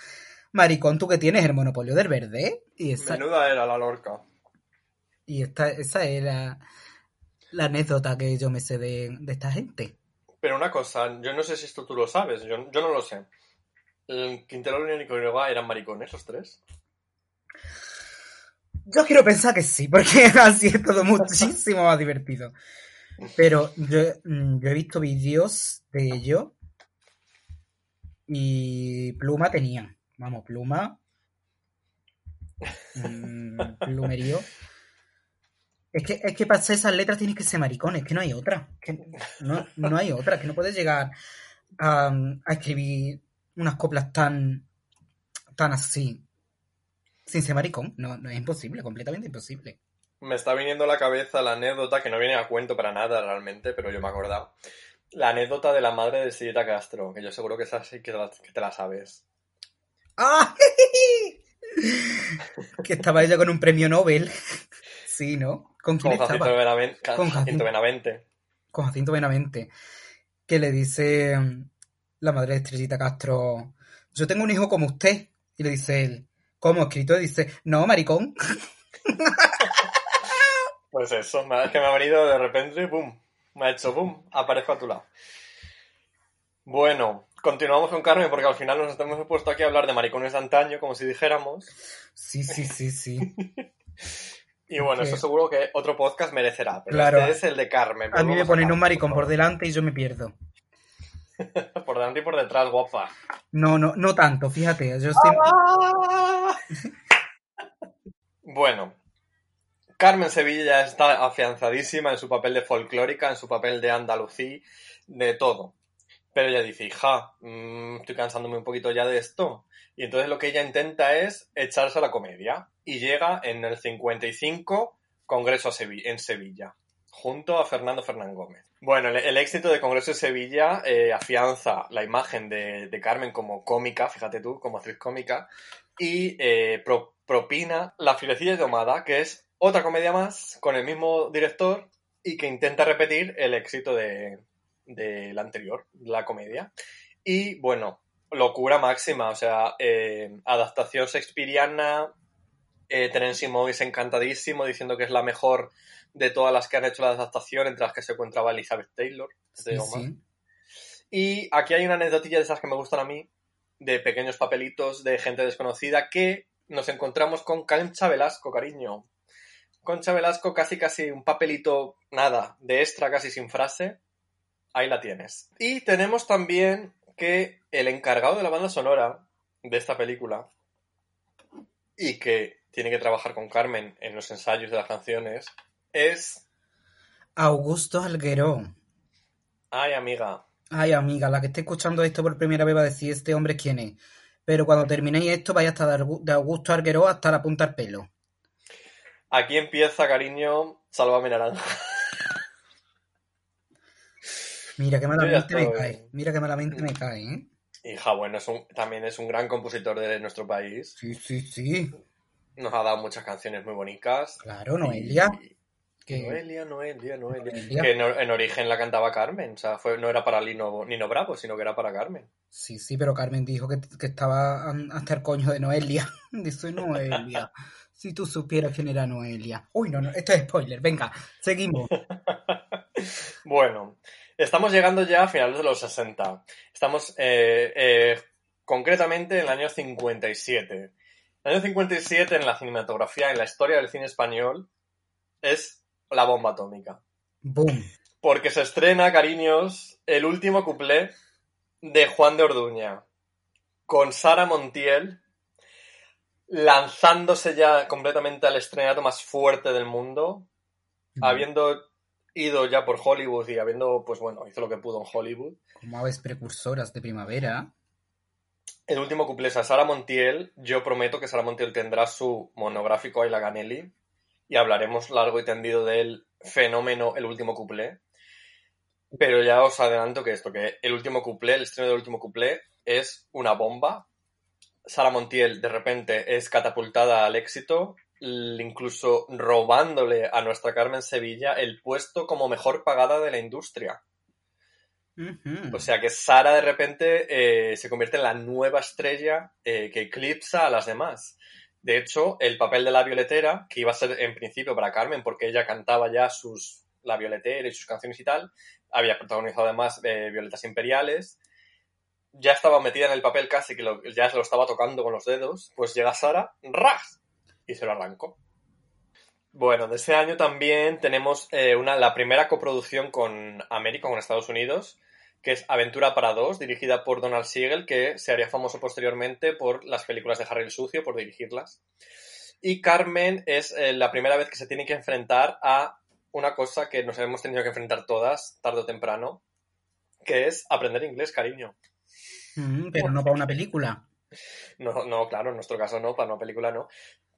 Maricón, tú que tienes el monopolio del verde. Y esa, Menuda era la Lorca. y esta, esa era la anécdota que yo me sé de, de esta gente. Pero una cosa, yo no sé si esto tú lo sabes, yo, yo no lo sé. El Quintero León y eran maricones los tres. Yo quiero pensar que sí, porque así es todo muchísimo más divertido. Pero yo, mm, yo he visto vídeos de ellos y Pluma tenía. Vamos, Pluma. mm, plumerío. Es que, es que para hacer esas letras tienes que ser maricón, es que no hay otra. Que no, no hay otra, que no puedes llegar a, escribir unas coplas tan, tan así, sin ser maricón. No, no es imposible, completamente imposible. Me está viniendo a la cabeza la anécdota, que no viene a cuento para nada realmente, pero yo me he acordado. La anécdota de la madre de Sirita Castro, que yo seguro que esa sí que te la sabes. ¡Ah! que estaba ella con un premio Nobel. Sí, ¿no? ¿Con quién Con Jacinto estaba? Benavente. Con Jacinto. Benavente. Con Jacinto Benavente. Que le dice mm, la madre de Estrellita Castro, yo tengo un hijo como usted. Y le dice él, ¿cómo escrito? Y dice, no, maricón. Pues eso, me- es que me ha venido de repente, ¡pum! Me ha hecho ¡pum! Aparezco a tu lado. Bueno, continuamos con Carmen porque al final nos hemos puesto aquí a hablar de maricones de antaño, como si dijéramos. Sí, sí, sí, sí. Y bueno, eso seguro que otro podcast merecerá. Pero Claro. este es el de Carmen. A mí me ponen un Carmen, maricón por delante y yo me pierdo. Por delante y por detrás, guapa. No, no, no tanto, fíjate. Yo. Bueno, Carmen Sevilla ya está afianzadísima en su papel de folclórica, en su papel de andalucí, de todo. Pero ella dice, hija, mm, estoy cansándome un poquito ya de esto. Y entonces lo que ella intenta es echarse a la comedia. Y llega en el 55 Congreso en Sevilla, junto a Fernando Fernán Gómez. Bueno, el, éxito de Congreso de Sevilla eh, afianza la imagen de, de Carmen como cómica, fíjate tú, como actriz cómica, y eh, pro- propina La filecilla domada, que es otra comedia más con el mismo director y que intenta repetir el éxito de, de la anterior, la comedia. Y bueno, locura máxima, o sea, eh, adaptación shakespeariana, eh, Terence Mois encantadísimo diciendo que es la mejor de todas las que han hecho la adaptación, entre las que se encontraba Elizabeth Taylor. Sí. Y aquí hay una anécdotilla de esas que me gustan a mí, de pequeños papelitos de gente desconocida, que nos encontramos con Concha Velasco, cariño. Concha Velasco, casi casi un papelito, nada, de extra, casi sin frase. Ahí la tienes. Y tenemos también que el encargado de la banda sonora de esta película, y que tiene que trabajar con Carmen en los ensayos de las canciones, es... Augusto Algueró. Ay, amiga, Ay, amiga, la que esté escuchando esto por primera vez va a decir este hombre quién es. Pero cuando terminéis esto, vaya hasta de Augusto Argueró hasta la punta del pelo. aquí empieza, cariño, Sálvame Naranja. Mira qué malamente me cae. Mira qué malamente me cae, ¿eh? Hija, bueno, es un- también es un gran compositor de nuestro país. Sí, sí, sí. Nos ha dado muchas canciones muy bonitas. Claro, Noelia. Y- Que... Noelia, Noelia, Noelia. Noelia. Que en, en origen la cantaba Carmen. O sea, fue, no era para Lino, Nino Bravo, sino que era para Carmen. Sí, sí, pero Carmen dijo que, que estaba hasta el coño de Noelia. Dice Noelia. Si tú supieras quién era Noelia. Uy, no, no, esto es spoiler. Venga, seguimos. Bueno, estamos llegando ya a finales de los 60. Estamos eh, eh, concretamente en el año 57. El año 57 en la cinematografía, en la historia del cine español, es la bomba atómica. Boom. Porque se estrena, cariños, el último cuplé de Juan de Orduña, con Sara Montiel, lanzándose ya completamente al estrenato más fuerte del mundo, habiendo ido ya por Hollywood y habiendo, pues bueno, hizo lo que pudo en Hollywood. Como aves precursoras de primavera. el último cuplé, o sea, Sara Montiel, yo prometo que Sara Montiel tendrá su monográfico Ayla Ganelli y hablaremos largo y tendido del fenómeno El último cuplé. Pero ya os adelanto que esto, que el último cuplé, el estreno del último cuplé, es una bomba. Sara Montiel de repente es catapultada al éxito, incluso robándole a nuestra Carmen Sevilla el puesto como mejor pagada de la industria. O sea que Sara de repente eh, se convierte en la nueva estrella eh, que eclipsa a las demás. De hecho, el papel de la violetera, que iba a ser en principio para Carmen, porque ella cantaba ya sus la violetera y sus canciones y tal, había protagonizado además eh, Violetas Imperiales, ya estaba metida en el papel casi que lo- ya se lo estaba tocando con los dedos, pues llega Sara, ¡ras! Y se lo arrancó. Bueno, de ese año también tenemos eh, una, la primera coproducción con América, con Estados Unidos, que es Aventura para dos, dirigida por Donald Siegel, que se haría famoso posteriormente por las películas de Harry el Sucio, por dirigirlas. Y Carmen es eh, la primera vez que se tiene que enfrentar a una cosa que nos hemos tenido que enfrentar todas, tarde o temprano, que es aprender inglés, cariño. Mm, pero no para una película. No, no, claro, en nuestro caso no, para una película no.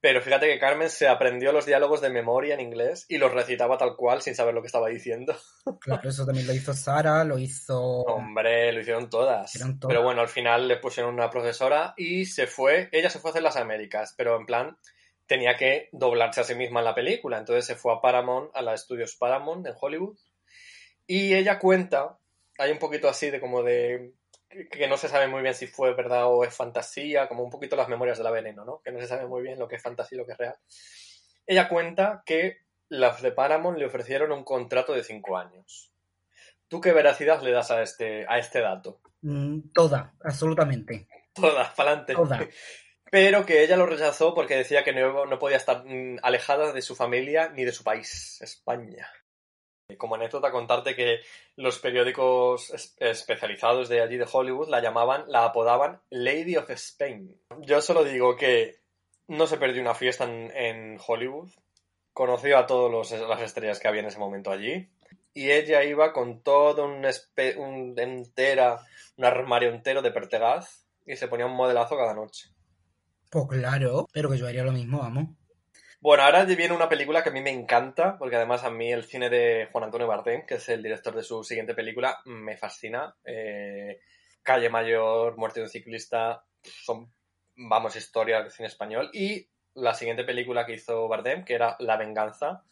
Pero fíjate que Carmen se aprendió los diálogos de memoria en inglés y los recitaba tal cual sin saber lo que estaba diciendo. Claro, eso también lo hizo Sara, lo hizo... Hombre, lo hicieron todas. Hicieron todas. Pero bueno, al final le pusieron una profesora y se fue. Ella se fue a hacer las Américas, pero en plan tenía que doblarse a sí misma en la película. Entonces se fue a Paramount, a la estudios Paramount en Hollywood. Y ella cuenta, hay un poquito así de como de que- no se sabe muy bien si fue verdad o es fantasía, como un poquito las memorias de la veneno, ¿no? Que no se sabe muy bien lo que es fantasía y lo que es real. Ella cuenta que las de Paramount le ofrecieron un contrato de cinco años. ¿Tú qué veracidad le das a este, a este dato? Mm, toda, absolutamente. Toda, pa'lante. Toda. Pero que ella lo rechazó porque decía que no, no podía estar mm, alejada de su familia ni de su país, España. Como anécdota, contarte que los periódicos es- especializados de allí de Hollywood la llamaban, la apodaban Lady of Spain. Yo solo digo que no se perdió una fiesta en, Hollywood, conoció a todas las estrellas que había en ese momento allí, y ella iba con todo un entera, un armario entero de pertegaz y se ponía un modelazo cada noche. Pues claro, pero que yo haría lo mismo, vamos. Bueno, ahora viene una película que a mí me encanta, porque además a mí el cine de Juan Antonio Bardem, que es el director de su siguiente película, me fascina. Eh, Calle Mayor, Muerte de un ciclista, son, vamos, historias del cine español. Y la siguiente película que hizo Bardem, que era La Venganza,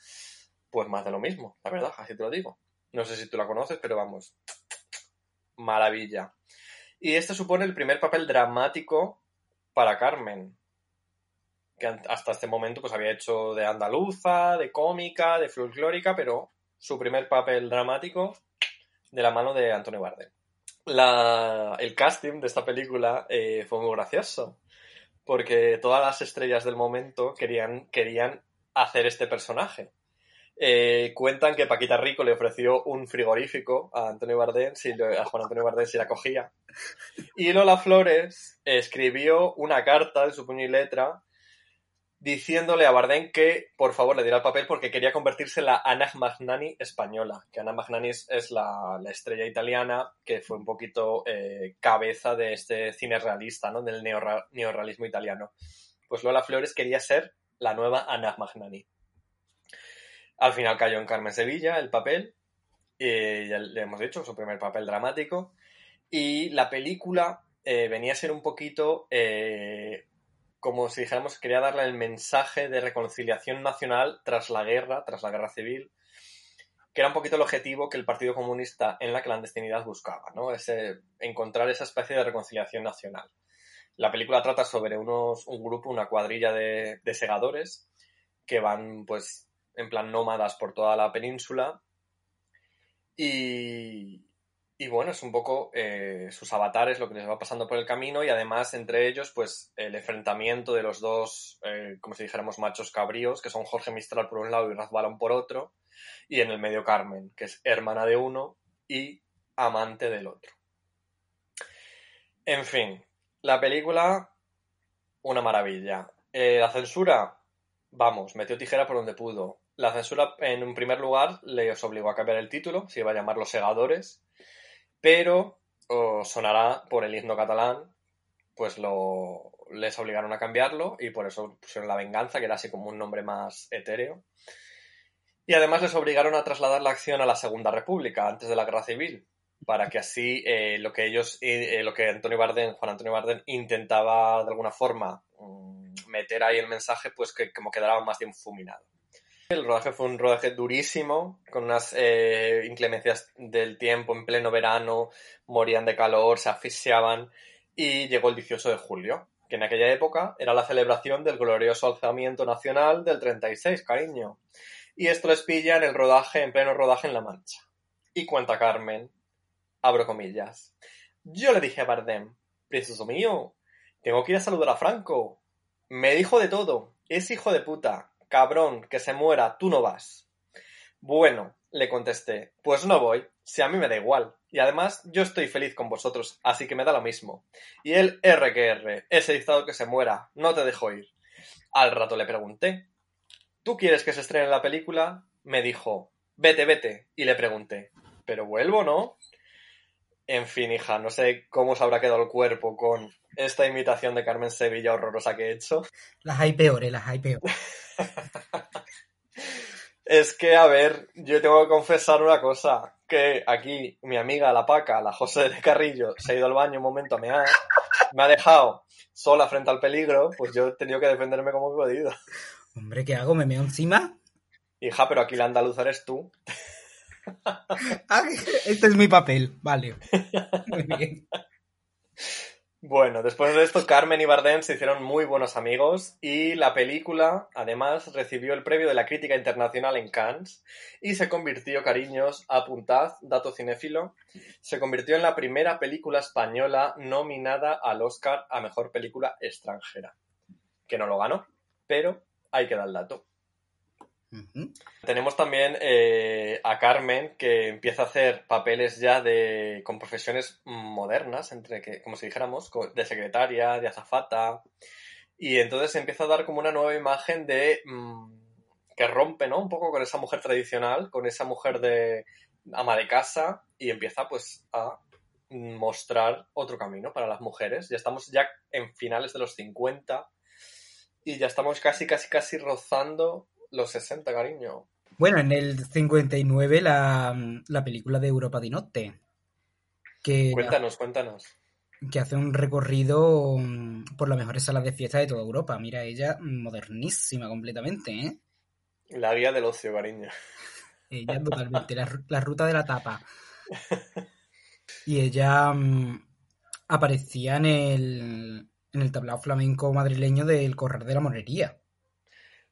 pues más de lo mismo, la verdad, así te lo digo. No sé si tú la conoces, pero vamos, maravilla. Y este supone el primer papel dramático para Carmen que hasta este momento pues había hecho de andaluza, de cómica, de folclórica, pero su primer papel dramático de la mano de Antonio Bardem. El casting de esta película eh, fue muy gracioso, porque todas las estrellas del momento querían, querían hacer este personaje. Eh, cuentan que Paquita Rico le ofreció un frigorífico a Antonio Bardem, si a Juan Antonio Bardem si la cogía. Y Lola Flores escribió una carta de su puño y letra diciéndole a Bardem que por favor le diera el papel porque quería convertirse en la Anna Magnani española, que Anna Magnani es, la, la estrella italiana que fue un poquito eh, cabeza de este cine realista, ¿no? del neorrealismo italiano. Pues Lola Flores quería ser la nueva Anna Magnani. Al final cayó en Carmen Sevilla el papel, eh, ya le hemos dicho, su primer papel dramático, y la película eh, venía a ser un poquito eh, como si dijéramos, quería darle el mensaje de reconciliación nacional tras la guerra, tras la guerra civil, que era un poquito el objetivo que el Partido Comunista en la clandestinidad buscaba, ¿no? Ese, encontrar esa especie de reconciliación nacional. La película trata sobre unos, un grupo, una cuadrilla de, de segadores que van, pues, en plan nómadas por toda la península y, y bueno, es un poco eh, sus avatares, lo que les va pasando por el camino y además entre ellos, pues el enfrentamiento de los dos, eh, como si dijéramos, machos cabríos, que son Jorge Mistral por un lado y Raz Balón por otro, y en el medio Carmen, que es hermana de uno y amante del otro. En fin, la película, una maravilla. Eh, la censura, vamos, metió tijera por donde pudo. La censura, en un primer lugar, les obligó a cambiar el título, se iba a llamar Los Segadores, pero sonará por el himno catalán, pues lo, les obligaron a cambiarlo y por eso pusieron La Venganza, que era así como un nombre más etéreo. Y además les obligaron a trasladar la acción a la Segunda República, antes de la Guerra Civil, para que así eh, lo que ellos, eh, lo que Antonio Barden, Juan Antonio Barden intentaba de alguna forma mm, meter ahí el mensaje, pues que como quedara más difuminado. El rodaje fue un rodaje durísimo, con unas eh, inclemencias del tiempo en pleno verano, morían de calor, se asfixiaban y llegó el 18 de julio, que en aquella época era la celebración del glorioso alzamiento nacional del 36, cariño. Y esto les pilla en el rodaje, en pleno rodaje en La Mancha. Y cuenta Carmen, abro comillas. Yo le dije a Bardem, precioso mío, tengo que ir a saludar a Franco. Me dijo de todo, es hijo de puta, cabrón, que se muera, tú no vas. Bueno, le contesté, pues no voy, si a mí me da igual. Y además yo estoy feliz con vosotros, así que me da lo mismo. Y él, R que R, ese dictador que se muera, no te dejo ir. Al rato le pregunté, ¿tú quieres que se estrene la película? Me dijo, vete, vete. Y le pregunté, ¿pero vuelvo, no? En fin, hija, no sé cómo se habrá quedado el cuerpo con esta imitación de Carmen Sevilla horrorosa que he hecho. Las hay peores, las hay peores. Es que, a ver, yo tengo que confesar una cosa, que aquí mi amiga la Paca, la José de Carrillo, se ha ido al baño un momento a mear, me ha dejado sola frente al peligro, pues yo he tenido que defenderme como he podido. Hombre, ¿qué hago? ¿Me meo encima? Hija, pero aquí la andaluza eres tú. Ah, este es mi papel, vale. Muy bien. Bueno, después de esto, Carmen y Bardem se hicieron muy buenos amigos y la película, además, recibió el premio de la crítica internacional en Cannes y se convirtió, cariños, apuntad, dato cinéfilo, se convirtió en la primera película española nominada al Oscar a Mejor Película Extranjera. Que no lo ganó, pero ahí queda el dato. Tenemos también eh, a Carmen que empieza a hacer papeles ya de con profesiones modernas, entre que, como si dijéramos, de secretaria, de azafata, y entonces empieza a dar como una nueva imagen de mm, que rompe, ¿no? Un poco con esa mujer tradicional, con esa mujer de ama de casa, y empieza pues a mostrar otro camino para las mujeres. Ya estamos ya en finales de los 50 y ya estamos casi, casi, casi rozando los 60, cariño. Bueno, en el 59 la, la película de Europa di Notte, que, Cuéntanos, cuéntanos. que hace un recorrido mm, por las mejores salas de fiesta de toda Europa. Mira, ella modernísima completamente, ¿eh? La guía del ocio, cariño. Ella totalmente, la, la ruta de la tapa. Y ella mm, aparecía en el, en el tablao flamenco madrileño del Corral de la Morería.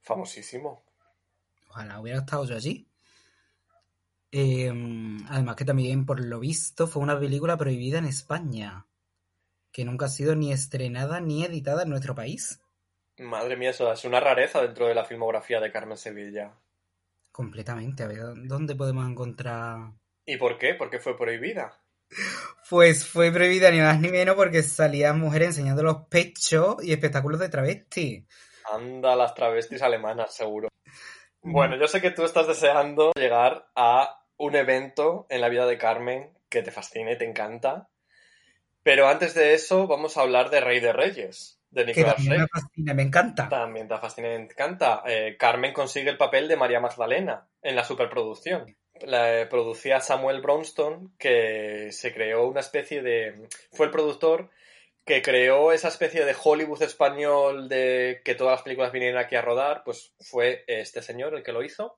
Famosísimo. Ojalá hubiera estado yo allí. Eh, además que también, por lo visto, fue una película prohibida en España, que nunca ha sido ni estrenada ni editada en nuestro país. Madre mía, eso es una rareza dentro de la filmografía de Carmen Sevilla. Completamente. A ver, ¿dónde podemos encontrar...? ¿Y por qué? ¿Por qué fue prohibida? Pues fue prohibida ni más ni menos porque salían mujeres enseñando los pechos y espectáculos de travesti. Anda, las travestis alemanas, seguro. Bueno, yo sé que tú estás deseando llegar a un evento en la vida de Carmen que te fascine, te encanta. Pero antes de eso, vamos a hablar de Rey de Reyes, de Que Nicolas también Rey. me fascina, me encanta. También te fascina y te encanta. Eh, Carmen consigue el papel de María Magdalena en la superproducción. La eh, producía Samuel Bronston, que se creó una especie de... Fue el productor que creó esa especie de Hollywood español de que todas las películas vinieran aquí a rodar, pues fue este señor el que lo hizo.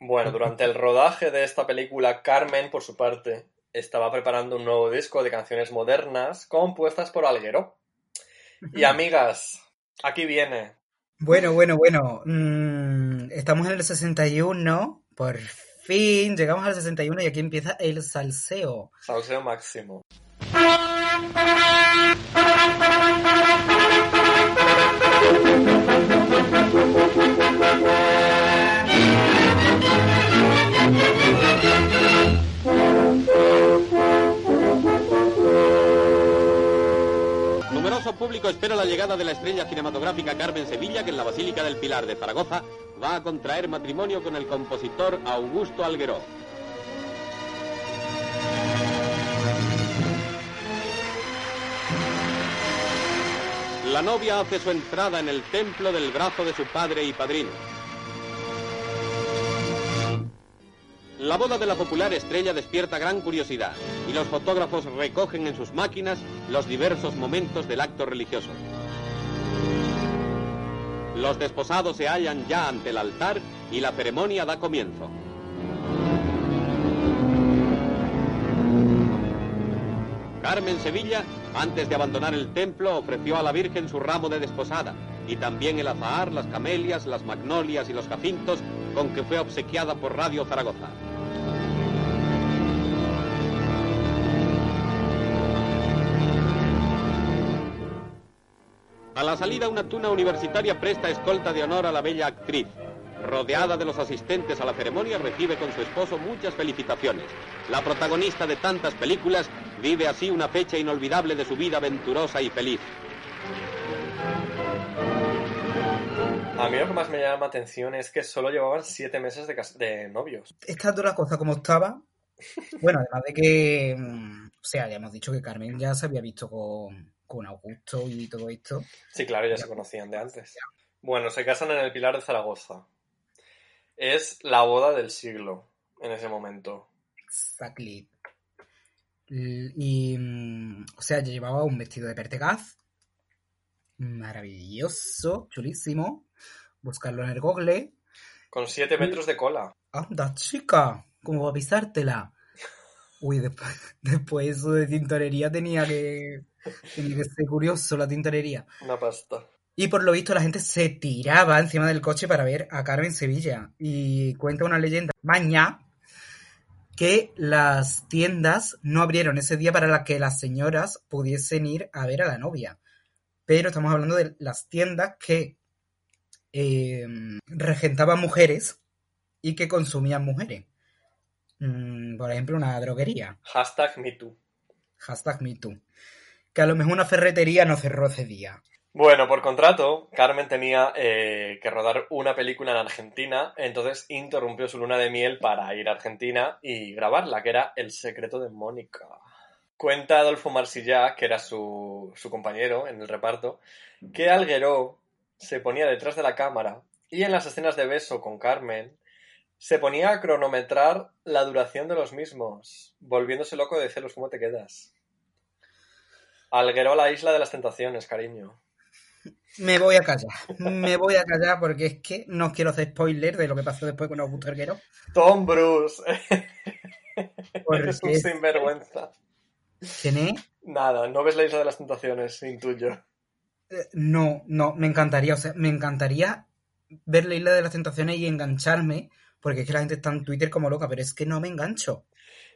Bueno, durante el rodaje de esta película, Carmen, por su parte, estaba preparando un nuevo disco de canciones modernas compuestas por Alguero. Y amigas, aquí viene. Bueno, bueno, bueno. mm, estamos en el 61. Por fin llegamos al 61 y aquí empieza el salseo. Salseo máximo. Público espera la llegada de la estrella cinematográfica Carmen Sevilla, que en la Basílica del Pilar de Zaragoza va a contraer matrimonio con el compositor Augusto Algueró. La novia hace su entrada en el templo del brazo de su padre y padrino. La boda de la popular estrella despierta gran curiosidad y los fotógrafos recogen en sus máquinas los diversos momentos del acto religioso. Los desposados se hallan ya ante el altar y la ceremonia da comienzo. Carmen Sevilla, antes de abandonar el templo, ofreció a la Virgen su ramo de desposada y también el azahar, las camelias, las magnolias y los jacintos con que fue obsequiada por Radio Zaragoza. A la salida, una tuna universitaria presta escolta de honor a la bella actriz. Rodeada de los asistentes a la ceremonia, recibe con su esposo muchas felicitaciones. La protagonista de tantas películas vive así una fecha inolvidable de su vida aventurosa y feliz. A mí lo que más me llama la atención es que solo llevaban siete meses de, de novios. Estando la cosa como estaba, bueno, además de que, mm, o sea, ya hemos dicho que Carmen ya se había visto con, con Augusto y todo esto. Sí, claro, ya se conocían de antes. Bueno, se casan en el Pilar de Zaragoza. Es la boda del siglo en ese momento. Exactly. L- Y, mm, o sea, yo llevaba un vestido de Pertegaz. Maravilloso, chulísimo. Buscarlo en el Google. Con siete metros de cola. Anda, chica, ¿cómo va a pisártela? Uy, después, después eso de tintorería tenía que, tenía que ser curioso la tintorería. Una pasta. Y por lo visto la gente se tiraba encima del coche para ver a Carmen Sevilla. Y cuenta una leyenda maña que las tiendas no abrieron ese día para la que las señoras pudiesen ir a ver a la novia. Pero estamos hablando de las tiendas que eh, regentaban mujeres y que consumían mujeres. Mm, por ejemplo, una droguería. Hashtag MeToo. Hashtag MeToo. Que a lo mejor una ferretería no cerró ese día. Bueno, por contrato, Carmen tenía eh, que rodar una película en Argentina, entonces interrumpió su luna de miel para ir a Argentina y grabarla, que era El secreto de Mónica. Cuenta Adolfo Marsillá, que era su, su compañero en el reparto, que Alguero se ponía detrás de la cámara y en las escenas de beso con Carmen se ponía a cronometrar la duración de los mismos, volviéndose loco de celos, ¿cómo te quedas? Alguero a la isla de las tentaciones, cariño. Me voy a callar. Me voy a callar porque es que no quiero hacer spoiler de lo que pasó después con Augusto Arguero. Tom Bruce. Porque Eres un sinvergüenza. ¿Quién es? Nada, no ves la isla de las tentaciones, intuyo. Eh, No, no, me encantaría, o sea, me encantaría ver la Isla de las Tentaciones y engancharme, porque es que la gente está en Twitter como loca, pero es que no me engancho.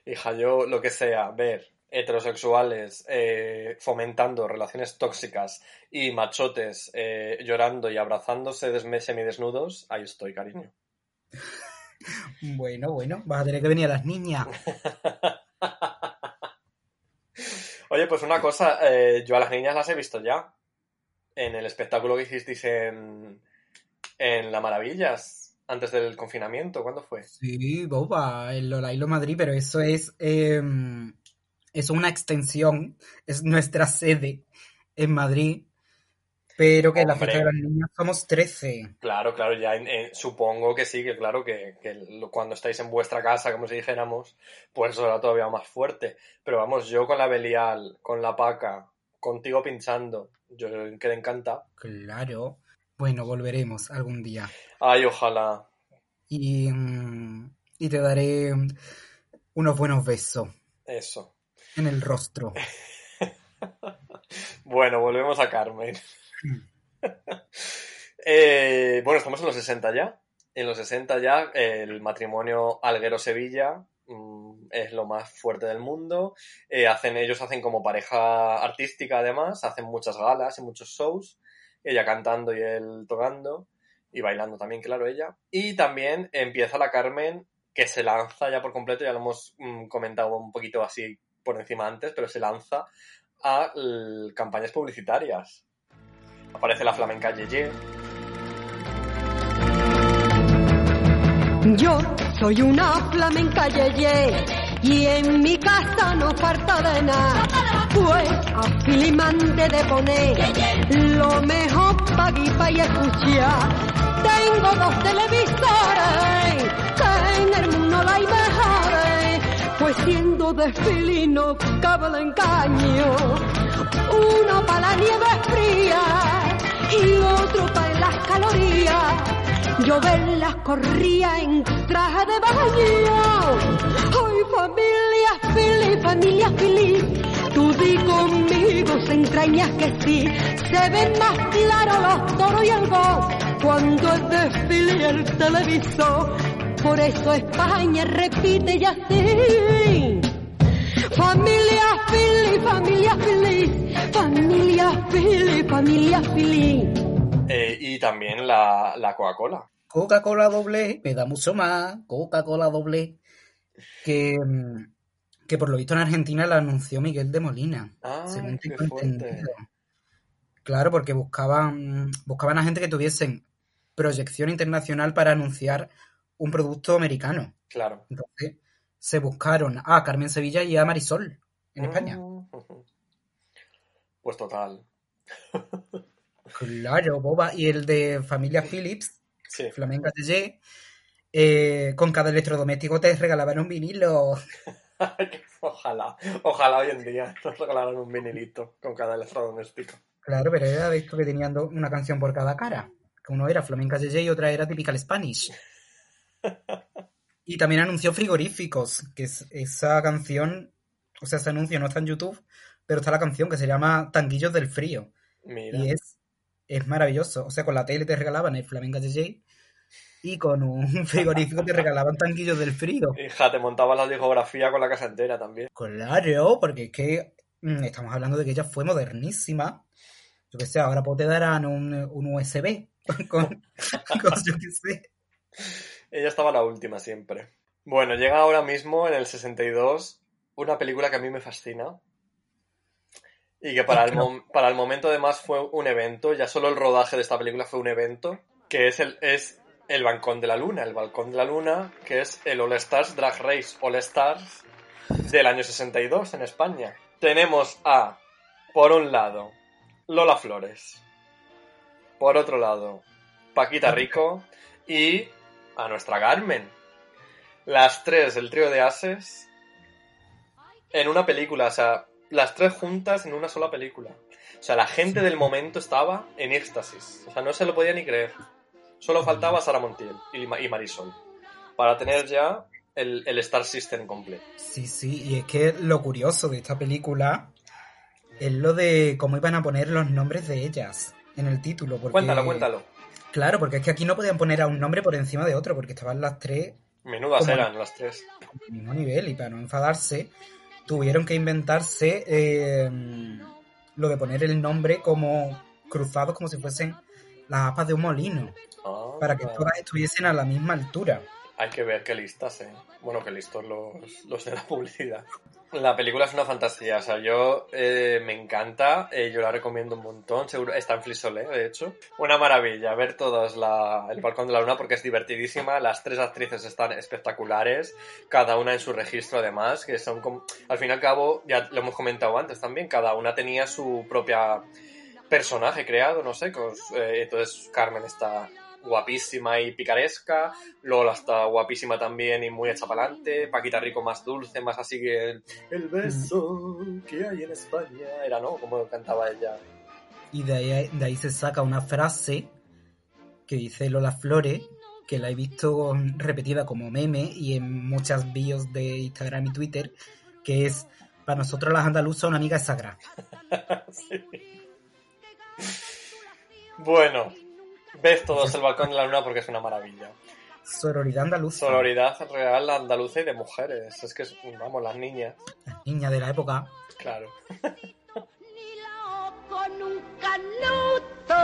Hija, yo lo que sea, ver heterosexuales eh, fomentando relaciones tóxicas y machotes eh, llorando y abrazándose semidesnudos, ahí estoy, cariño. Bueno, bueno, vas a tener que venir a las niñas. Oye, pues una cosa, eh, yo a las niñas las he visto ya. En el espectáculo que hicisteis en, en La Maravillas, antes del confinamiento, ¿cuándo fue? Sí, boba, el Lolailo Madrid, pero eso es, eh, es una extensión, es nuestra sede en Madrid, pero que en la fiesta de las niñas somos 13. Claro, claro, ya supongo que sí, que claro, que, que cuando estáis en vuestra casa, como si dijéramos, pues eso era todavía más fuerte. Pero vamos, yo con la Belial, con la Paca, contigo pinchando, yo quedé encantado. Claro. Bueno, volveremos algún día. Ay, ojalá. Y, mm, y te daré unos buenos besos Eso. En el rostro. Bueno, volvemos a Carmen. Eh, bueno, estamos en los 60 ya. En los 60 ya el matrimonio Alguero-Sevilla mm, es lo más fuerte del mundo. Eh, hacen, ellos hacen como pareja artística además, hacen muchas galas y muchos shows. Ella cantando y él tocando y bailando también, claro, ella. Y también empieza la Carmen que se lanza ya por completo, ya lo hemos mm, comentado un poquito así por encima antes, pero se lanza a campañas publicitarias. Aparece la flamenca Yeye, Yo soy una flamenca yeye y en mi casa no falta de nada. Pues a Filimante de poner lo mejor para guipa y escuchar. Tengo dos televisores que en el mundo no hay mejores. Pues siendo de filino cabe el engaño. Uno para la nieve fría y otro para las calorías. Yo verlas corría en traje de baño. Ay, familia feliz, familia feliz. Tú di conmigo, se entrañas que sí. Se ven más claros los toros y el voz cuando es desfile el televisor. Por eso España repite y así. Familia feliz, familia feliz. Familia feliz, familia feliz. Eh, y también la, la Coca-Cola. Coca-Cola doble, me da mucho más. Coca-Cola doble. Que, mm, que por lo visto en Argentina la anunció Miguel de Molina. Ah, según qué tengo fuerte. entendido. Claro, porque buscaban, buscaban a gente que tuviesen proyección internacional para anunciar un producto americano. Claro. Entonces se buscaron a Carmen Sevilla y a Marisol en España. Pues total. Claro, boba. Y el de Familia Phillips, Sí. Flamenca TG, eh, con cada electrodoméstico te regalaban un vinilo. ojalá, ojalá hoy en día nos regalaran un vinilito con cada electrodoméstico. Claro, pero era de esto que tenían una canción por cada cara. Que uno era Flamenca TG y otra era Typical Spanish. Y también anunció Frigoríficos, que es esa canción, o sea, ese anuncio no está en YouTube, pero está la canción que se llama Tanguillos del Frío. Mira. Y es, es maravilloso. O sea, con la tele te regalaban el Flamenca JJ y con un frigorífico te regalaban tanquillos del frío. Hija, te montaba la discografía con la casa entera también. Claro, porque es que mm, estamos hablando de que ella fue modernísima. Yo qué sé, ahora pues te darán un, un USB con, con yo qué sé. Ella estaba la última siempre. Bueno, llega ahora mismo en el 62 una película que a mí me fascina. Y que para el, mom- para el momento además fue un evento, ya solo el rodaje de esta película fue un evento, que es el, es el Balcón de la Luna. El Balcón de la Luna, que es el All Stars Drag Race All Stars del año 62 en España. Tenemos a, por un lado, Lola Flores. Por otro lado, Paquita Rico y a nuestra Carmen. Las tres, el trío de ases, en una película, o sea, las tres juntas en una sola película. O sea, la gente del momento estaba en éxtasis. O sea, no se lo podía ni creer. Solo faltaba Sara Montiel y, Ma- y Marisol para tener ya el, el Star System completo. Sí, sí, y es que lo curioso de esta película es lo de cómo iban a poner los nombres de ellas en el título. Porque, Cuéntalo, cuéntalo. Claro, porque es que aquí no podían poner a un nombre por encima de otro, porque estaban las tres Menudas eran las tres. al mismo nivel y para no enfadarse tuvieron que inventarse eh, lo de poner el nombre como cruzados como si fuesen las apas de un molino Ah, para que todas estuviesen a la misma altura. Hay que ver qué listas, ¿eh? Bueno, qué listos los, los de la publicidad. La película es una fantasía, o sea, yo eh, me encanta, eh, yo la recomiendo un montón, seguro, está en Flisolé, de hecho. Una maravilla ver todas la, el Balcón de la Luna porque es divertidísima, las tres actrices están espectaculares, cada una en su registro además, que son como, al fin y al cabo, ya lo hemos comentado antes también, cada una tenía su propia personaje creado, no sé, cos- eh, entonces Carmen está guapísima y picaresca, Lola está guapísima también y muy adelante, Paquita Rico más dulce, más así que el, el beso que hay en España, era, ¿no? Como cantaba ella. Y de ahí, de ahí se saca una frase que dice Lola Flores, que la he visto repetida como meme y en muchas bios de Instagram y Twitter, que es, para nosotros las andaluzas una amiga es sagrada. Sí. Bueno, ves todos el balcón de la luna porque es una maravilla. Sororidad andaluza. Sororidad real andaluza y de mujeres. Es que, es- vamos, las niñas. Las niñas de la época. Claro. Ni la O con un canuto.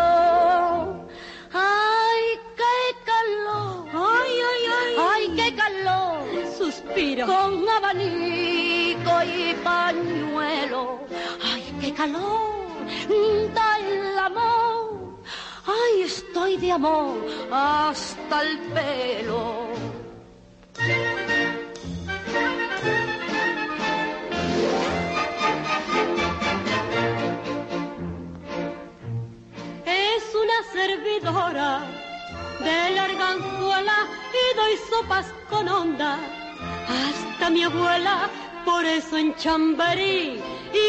Ay, qué calor. Ay, ay, ay. Ay, qué calor. Suspiro. Con abanico y pañuelo. Ay, qué calor. Da el amor ay, estoy de amor hasta el pelo. Es una servidora de larganzuela y doy sopas con onda. Hasta mi abuela por eso en Chamberí,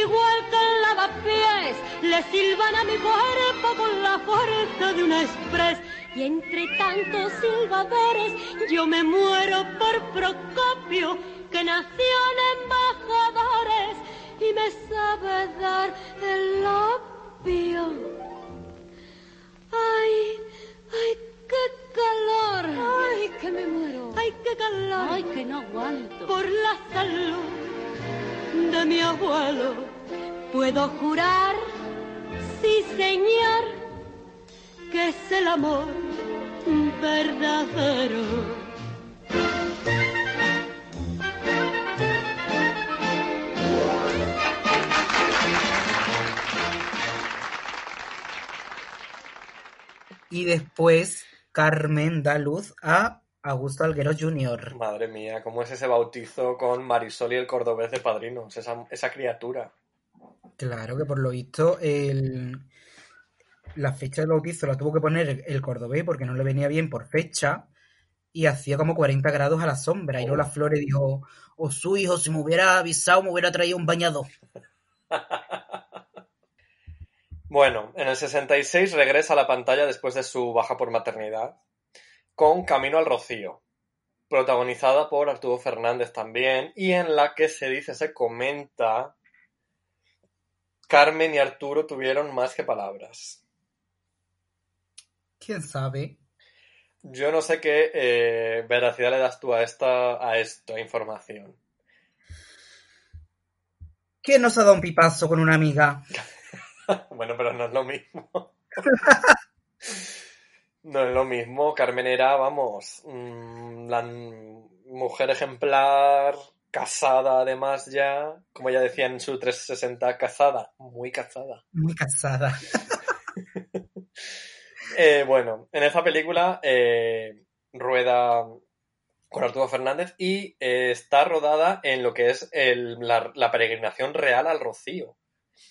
igual que en lavapiés, le silban a mi cuerpo con la fuerza de una express. Y entre tantos silbadores, yo me muero por Procopio, que nació en embajadores y me sabe dar el opio. Ay, ay, qué calor. Ay, que me muero. Ay, qué calor. Ay, que no aguanto. Por la salud de mi abuelo, puedo jurar, sí señor, que es el amor verdadero. Y después Carmen da luz a Augusto Alguero Jr. Madre mía, ¿cómo es ese bautizo con Marisol y el cordobés de padrinos? Esa, esa criatura. Claro que por lo visto el... la fecha del bautizo la tuvo que poner el, cordobés porque no le venía bien por fecha y hacía como 40 grados a la sombra. Y Lola Flores dijo, o su hijo, si me hubiera avisado, me hubiera traído un bañador. Bueno, en el 66 regresa a la pantalla después de su baja por maternidad con Camino al Rocío, protagonizada por Arturo Fernández también, y en la que se dice, se comenta, Carmen y Arturo tuvieron más que palabras. ¿Quién sabe? Yo no sé qué eh, veracidad le das tú a esta, a esta información. ¿Quién nos ha dado un pipazo con una amiga? bueno, pero no es lo mismo. no es lo mismo. Carmen era, vamos, mm, la mujer ejemplar, casada además ya, como ya decía en su 360, casada, muy casada. Muy casada. Eh, bueno, en esa película eh, rueda con Arturo Fernández y eh, está rodada en lo que es el- la, la peregrinación real al Rocío.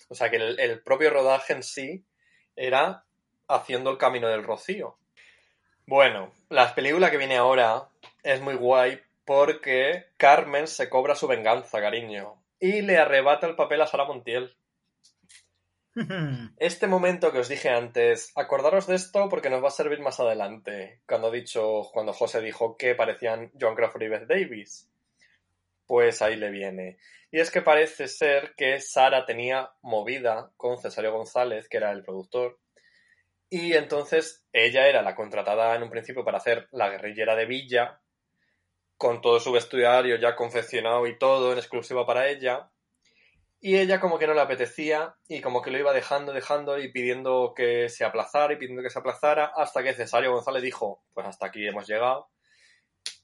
O sea que el, el propio rodaje en sí era haciendo el camino del Rocío. Bueno, la película que viene ahora es muy guay porque Carmen se cobra su venganza, cariño, y le arrebata el papel a Sara Montiel. Este momento que os dije antes, acordaros de esto porque nos va a servir más adelante, cuando dicho, cuando José dijo que parecían John Crawford y Beth Davis. Pues ahí le viene. Y es que parece ser que Sara tenía movida con Cesario González, que era el productor, y entonces ella era la contratada en un principio para hacer la guerrillera de Villa, con todo su vestuario ya confeccionado y todo en exclusiva para ella. Y ella como que no le apetecía y como que lo iba dejando, dejando y pidiendo que se aplazara y pidiendo que se aplazara hasta que Cesario González dijo, pues hasta aquí hemos llegado.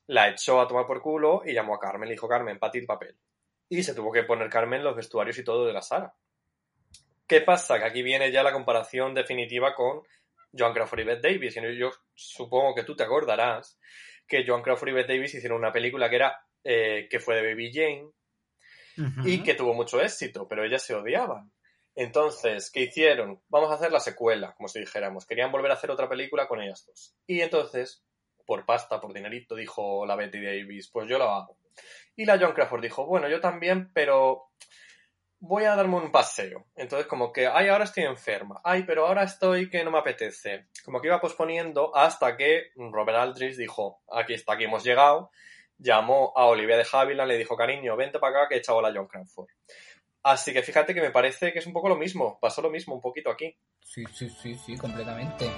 La echó a tomar por culo y llamó a Carmen, le dijo Carmen, para el papel. Y se tuvo que poner Carmen los vestuarios y todo de la Sara. ¿Qué pasa? Que aquí viene ya la comparación definitiva con Joan Crawford y Bette Davis. Y yo supongo que tú te acordarás que Joan Crawford y Bette Davis hicieron una película que era eh, que fue de Baby Jane y que tuvo mucho éxito, pero ellas se odiaban. Entonces, ¿qué hicieron? Vamos a hacer la secuela, como si dijéramos. Querían volver a hacer otra película con ellas dos. Y entonces, por pasta, por dinerito, dijo la Betty Davis, pues yo lo hago. Y la John Crawford dijo, bueno, yo también, pero voy a darme un paseo. Entonces, como que, ay, ahora estoy enferma. Ay, pero ahora estoy que no me apetece. Como que iba posponiendo hasta que Robert Aldrich dijo, aquí está, aquí hemos llegado. Llamó a Olivia de Havilland, le dijo, cariño, vente para acá que he echado a la John Crawford. Así que fíjate que me parece que es un poco lo mismo. Pasó lo mismo un poquito aquí. Sí, sí, sí, sí, completamente.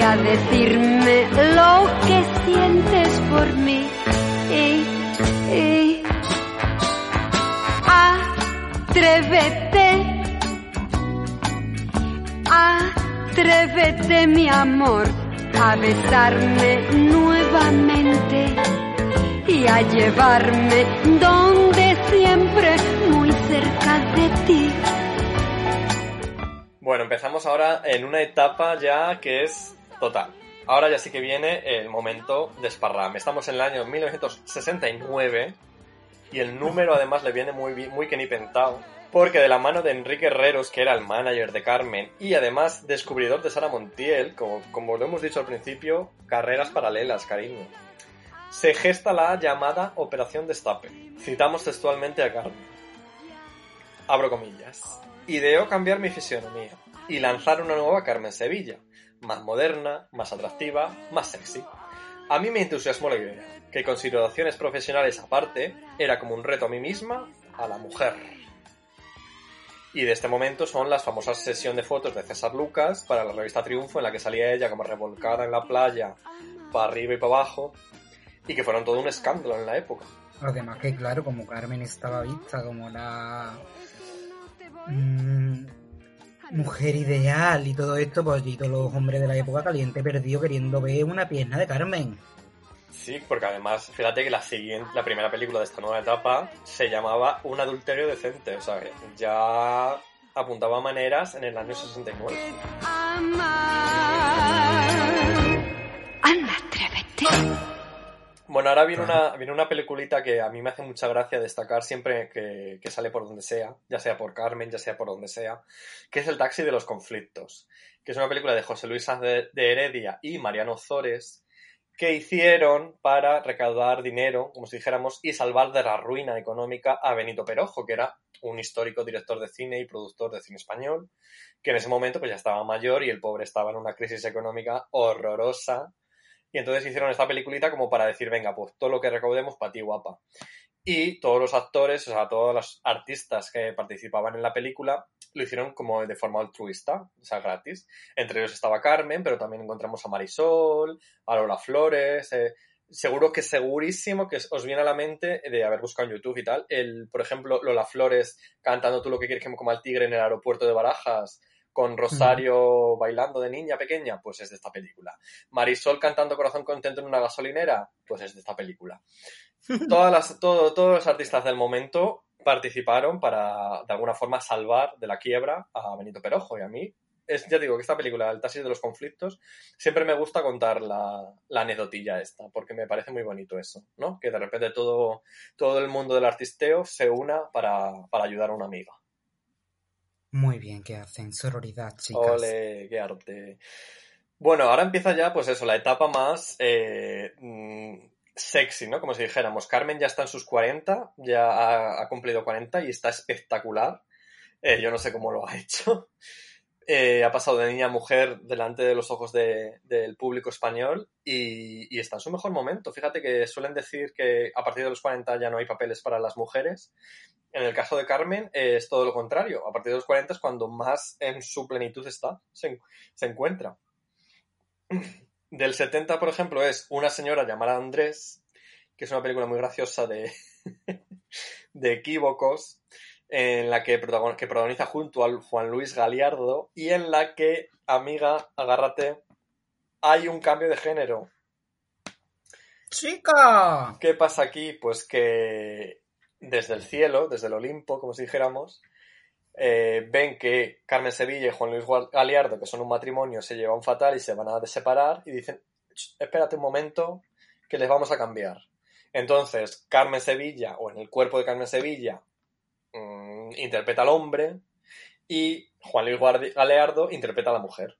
A decirme lo que sientes por mí. Y, y, atrévete, Atrévete, mi amor, a besarme nuevamente y a llevarme donde siempre, muy cerca de ti. Bueno, empezamos ahora en una etapa ya que es total. Ahora ya sí que viene el momento de Sparram. Estamos en el año 1969 y el número además le viene muy, muy que ni pentado. Porque de la mano de Enrique Herreros, que era el manager de Carmen y además descubridor de Sara Montiel, como, como lo hemos dicho al principio, carreras paralelas, cariño. Se gesta la llamada Operación Destape. Citamos textualmente a Carmen. Abro comillas. Ideó cambiar mi fisionomía y lanzar una nueva Carmen Sevilla, más moderna, más atractiva, más sexy. A mí me entusiasmó la idea, que consideraciones profesionales aparte, era como un reto a mí misma, a la mujer. Y de este momento son las famosas sesión de fotos de César Lucas para la revista Triunfo, en la que salía ella como revolcada en la playa, para arriba y para abajo, y que fueron todo un escándalo en la época. Además que, claro, como Carmen estaba vista como la mm, mujer ideal y todo esto, pues y todos los hombres de la época caliente perdido queriendo ver una pierna de Carmen. Sí, porque además, fíjate que la siguiente, la primera película de esta nueva etapa se llamaba Un adulterio decente, o sea, que ya apuntaba maneras en el año 69. Anda, atrévete. Bueno, ahora viene una, viene una peliculita que a mí me hace mucha gracia destacar siempre que, que sale por donde sea, ya sea por Carmen, ya sea por donde sea, que es El taxi de los conflictos, que es una película de José Luis Sanz de, de Heredia y Mariano Zores, que hicieron para recaudar dinero, como si dijéramos, y salvar de la ruina económica a Benito Perojo, que era un histórico director de cine y productor de cine español, que en ese momento pues ya estaba mayor y el pobre estaba en una crisis económica horrorosa. Y entonces hicieron esta peliculita como para decir, venga, pues todo lo que recaudemos para ti, guapa. Y todos los actores, o sea, todos los artistas que participaban en la película, lo hicieron como de forma altruista, o sea, gratis. Entre ellos estaba Carmen, pero también encontramos a Marisol, a Lola Flores. eh, seguro que segurísimo que os viene a la mente de haber buscado en YouTube y tal. El, por ejemplo, Lola Flores cantando Tú lo que quieres que me coma el tigre en el aeropuerto de Barajas, con Rosario bailando de niña pequeña, pues es de esta película. Marisol cantando Corazón Contento en una gasolinera, pues es de esta película. Todas las, todo- todos los artistas del momento participaron para, de alguna forma, salvar de la quiebra a Benito Perojo. Y a mí, es, ya digo que esta película, El taxi de los conflictos, siempre me gusta contar la, la anecdotilla esta, porque me parece muy bonito eso, ¿no? Que de repente todo, todo el mundo del artisteo se una para, para ayudar a una amiga. Muy bien, que hacen sororidad, chicas. Ole, qué arte. Bueno, ahora empieza ya, pues eso, la etapa más eh, mm, sexy, ¿no? Como si dijéramos, Carmen ya está en sus 40, ya ha, cumplido 40 y está espectacular. Eh, yo no sé cómo lo ha hecho. Eh, ha pasado de niña a mujer delante de los ojos de- del público español y, y está en su mejor momento. Fíjate que suelen decir que a partir de los 40 ya no hay papeles para las mujeres. En el caso de Carmen eh, es todo lo contrario. A partir de los 40 es cuando más en su plenitud está, se, se encuentra. Del 70, por ejemplo, es Una señora llamada Andrés, que es una película muy graciosa de, de equívocos, en la que, protagon- que protagoniza junto al Juan Luis Galiardo y en la que, amiga, agárrate, hay un cambio de género. ¡Chica! ¿Qué pasa aquí? Pues que desde el cielo, desde el Olimpo, como si dijéramos, eh, ven que Carmen Sevilla y Juan Luis Galiardo, que son un matrimonio, se llevan fatal y se van a separar y dicen, "Ch, espérate un momento, que les vamos a cambiar. Entonces, Carmen Sevilla, o en el cuerpo de Carmen Sevilla, mm, interpreta al hombre y Juan Luis Galeardo interpreta a la mujer.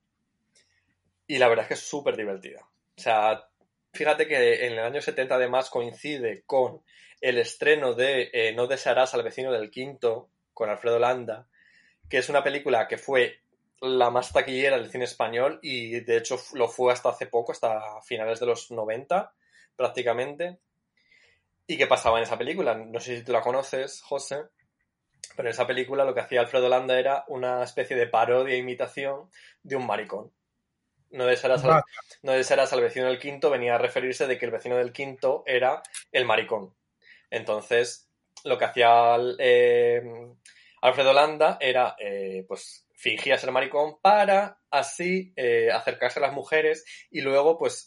Y la verdad es que es súper divertida. O sea, fíjate que en el año 70 además coincide con el estreno de eh, No desearás al vecino del quinto, con Alfredo Landa, que es una película que fue la más taquillera del cine español y de hecho lo fue hasta hace poco, hasta finales de los 90 prácticamente. ¿Y qué pasaba en esa película? No sé si tú la conoces, José, pero en esa película lo que hacía Alfredo Landa era una especie de parodia e imitación de un maricón. No desearás al, Vaya. no desearás al vecino del quinto venía a referirse de que el vecino del quinto era el maricón. Entonces, lo que hacía eh, Alfredo Landa era, eh, pues, fingía ser maricón para así eh, acercarse a las mujeres y luego pues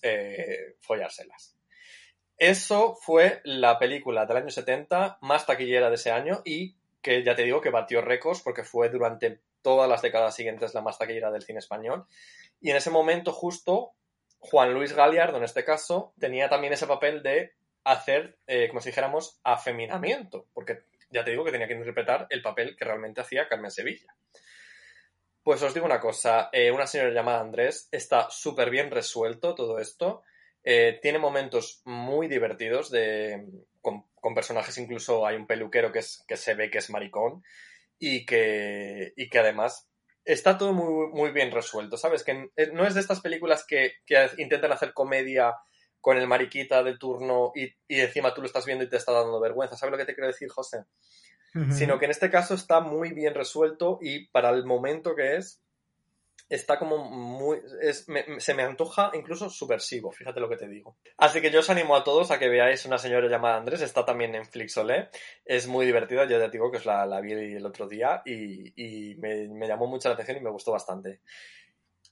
follárselas. Eso fue la película del año 70 más taquillera de ese año y que ya te digo que batió récords porque fue durante todas las décadas siguientes la más taquillera del cine español. Y en ese momento justo Juan Luis Galiardo, en este caso, tenía también ese papel de hacer, eh, como si dijéramos, afeminamiento, porque ya te digo que tenía que interpretar el papel que realmente hacía Carmen Sevilla. Pues os digo una cosa, eh, una señora llamada Andrés está súper bien resuelto todo esto, eh, tiene momentos muy divertidos de, con, con, personajes, incluso hay un peluquero que, es, que se ve que es maricón y que, y que además está todo muy, muy bien resuelto, ¿sabes? Que no es de estas películas que, que intentan hacer comedia con el mariquita de turno y, y, encima tú lo estás viendo y te está dando vergüenza. ¿Sabes lo que te quiero decir, José? Sino que en este caso está muy bien resuelto y para el momento que es, está como muy... Es, me, se me antoja incluso subversivo, fíjate lo que te digo. Así que yo os animo a todos a que veáis una señora llamada Andrés, está también en Flixolé, es muy divertida, yo ya te digo que os la, la vi el otro día y, me, llamó mucho la atención y me gustó bastante.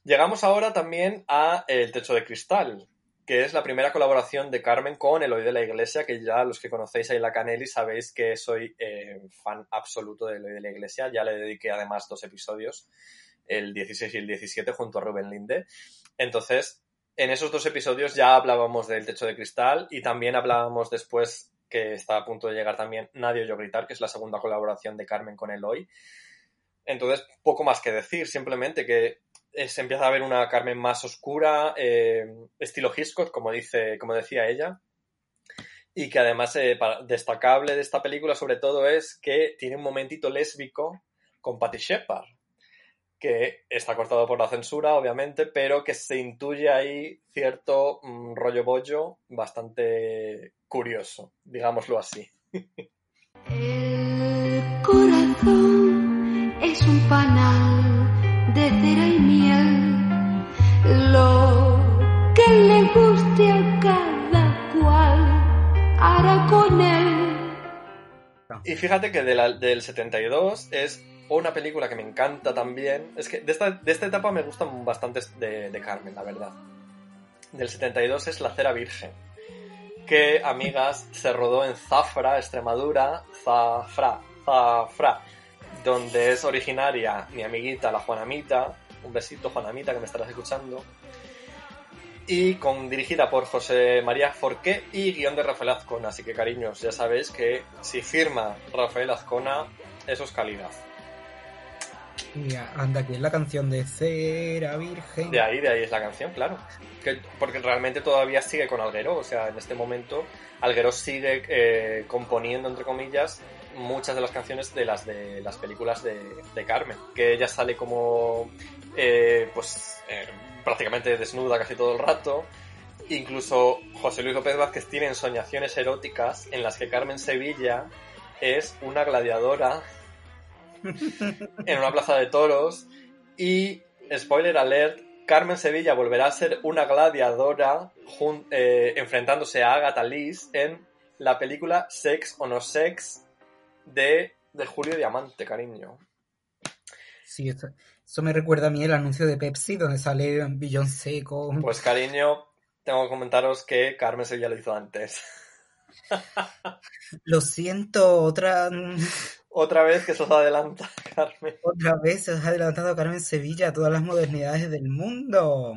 Llegamos ahora también a El Techo de Cristal, que es la primera colaboración de Carmen con Eloy de la Iglesia, que ya los que conocéis a la Canelli sabéis que soy eh, fan absoluto de Eloy de la Iglesia, ya le dediqué además dos episodios, el 16 y el 17 junto a Rubén Linde. Entonces, en esos dos episodios ya hablábamos del Techo de Cristal y también hablábamos después que está a punto de llegar también Nadie oyó gritar, que es la segunda colaboración de Carmen con Eloy. Entonces, poco más que decir, simplemente que se empieza a ver una Carmen más oscura, eh, estilo Hitchcock, como, dice, como decía ella. Y que además, eh, destacable de esta película, sobre todo, es que tiene un momentito lésbico con Patty Shepard, que está cortado por la censura, obviamente, pero que se intuye ahí cierto mm, rollo bollo bastante curioso, digámoslo así. El corazón es un panal de cera y miel, lo que le guste a cada cual hará con él. Y fíjate que de la, del 72 es una película que me encanta también. Es que de esta, de esta etapa me gustan bastante de, de, Carmen, la verdad. Del 72 es La Cera Virgen. Que, amigas, se rodó en Zafra, Extremadura. Zafra, Zafra. Donde es originaria mi amiguita, la Juanamita. Un besito, Juanamita, que me estarás escuchando. Y con, dirigida por José María Forqué y guion de Rafael Azcona. Así que, cariños, ya sabéis que si firma Rafael Azcona, eso es calidad. Y anda, que es la canción de Cera Virgen. De ahí, de ahí es la canción, claro. Que, porque realmente todavía sigue con Alguero, o sea, en este momento Alguero sigue eh, componiendo, entre comillas, muchas de las canciones de las de las películas de, de Carmen, que ella sale como, eh, pues, eh, prácticamente desnuda casi todo el rato. Incluso José Luis López Vázquez tiene ensoñaciones eróticas en las que Carmen Sevilla es una gladiadora en una plaza de toros. Y, spoiler alert, Carmen Sevilla volverá a ser una gladiadora eh, enfrentándose a Agatha Liz en la película Sex o No Sex de, de Julio Diamante, cariño. Sí, eso, eso, me recuerda a mí el anuncio de Pepsi donde sale Beyoncé con... Pues cariño, tengo que comentaros que Carmen Sevilla lo hizo antes. Lo siento, otra... Otra vez que se os adelanta, Carmen. Otra vez se os ha adelantado Carmen Sevilla a todas las modernidades del mundo.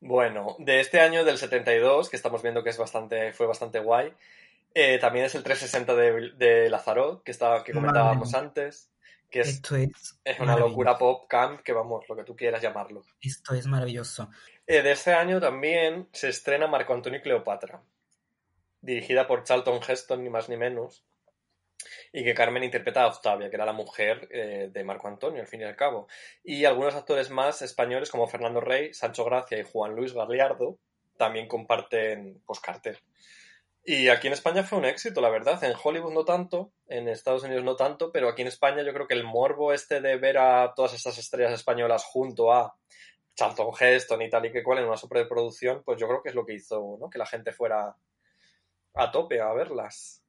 Bueno, de este año del 72, que estamos viendo que es bastante, fue bastante guay, eh, también es el 360 de, de Lazarot, que, estaba, que comentábamos Madre. antes. Que es, Esto es, es una locura pop camp, que vamos, lo que tú quieras llamarlo. Esto es maravilloso. Eh, de este año también se estrena Marco Antonio y Cleopatra, dirigida por Charlton Heston, ni más ni menos y que Carmen interpreta a Octavia, que era la mujer eh, de Marco Antonio, al fin y al cabo. Y algunos actores más españoles como Fernando Rey, Sancho Gracia y Juan Luis Galiardo también comparten pues, cartel. Y aquí en España fue un éxito, la verdad. En Hollywood no tanto, en Estados Unidos no tanto, pero aquí en España yo creo que el morbo este de ver a todas estas estrellas españolas junto a Charlton Heston y tal y que cual en una superproducción, pues yo creo que es lo que hizo ¿no? que la gente fuera a tope a verlas.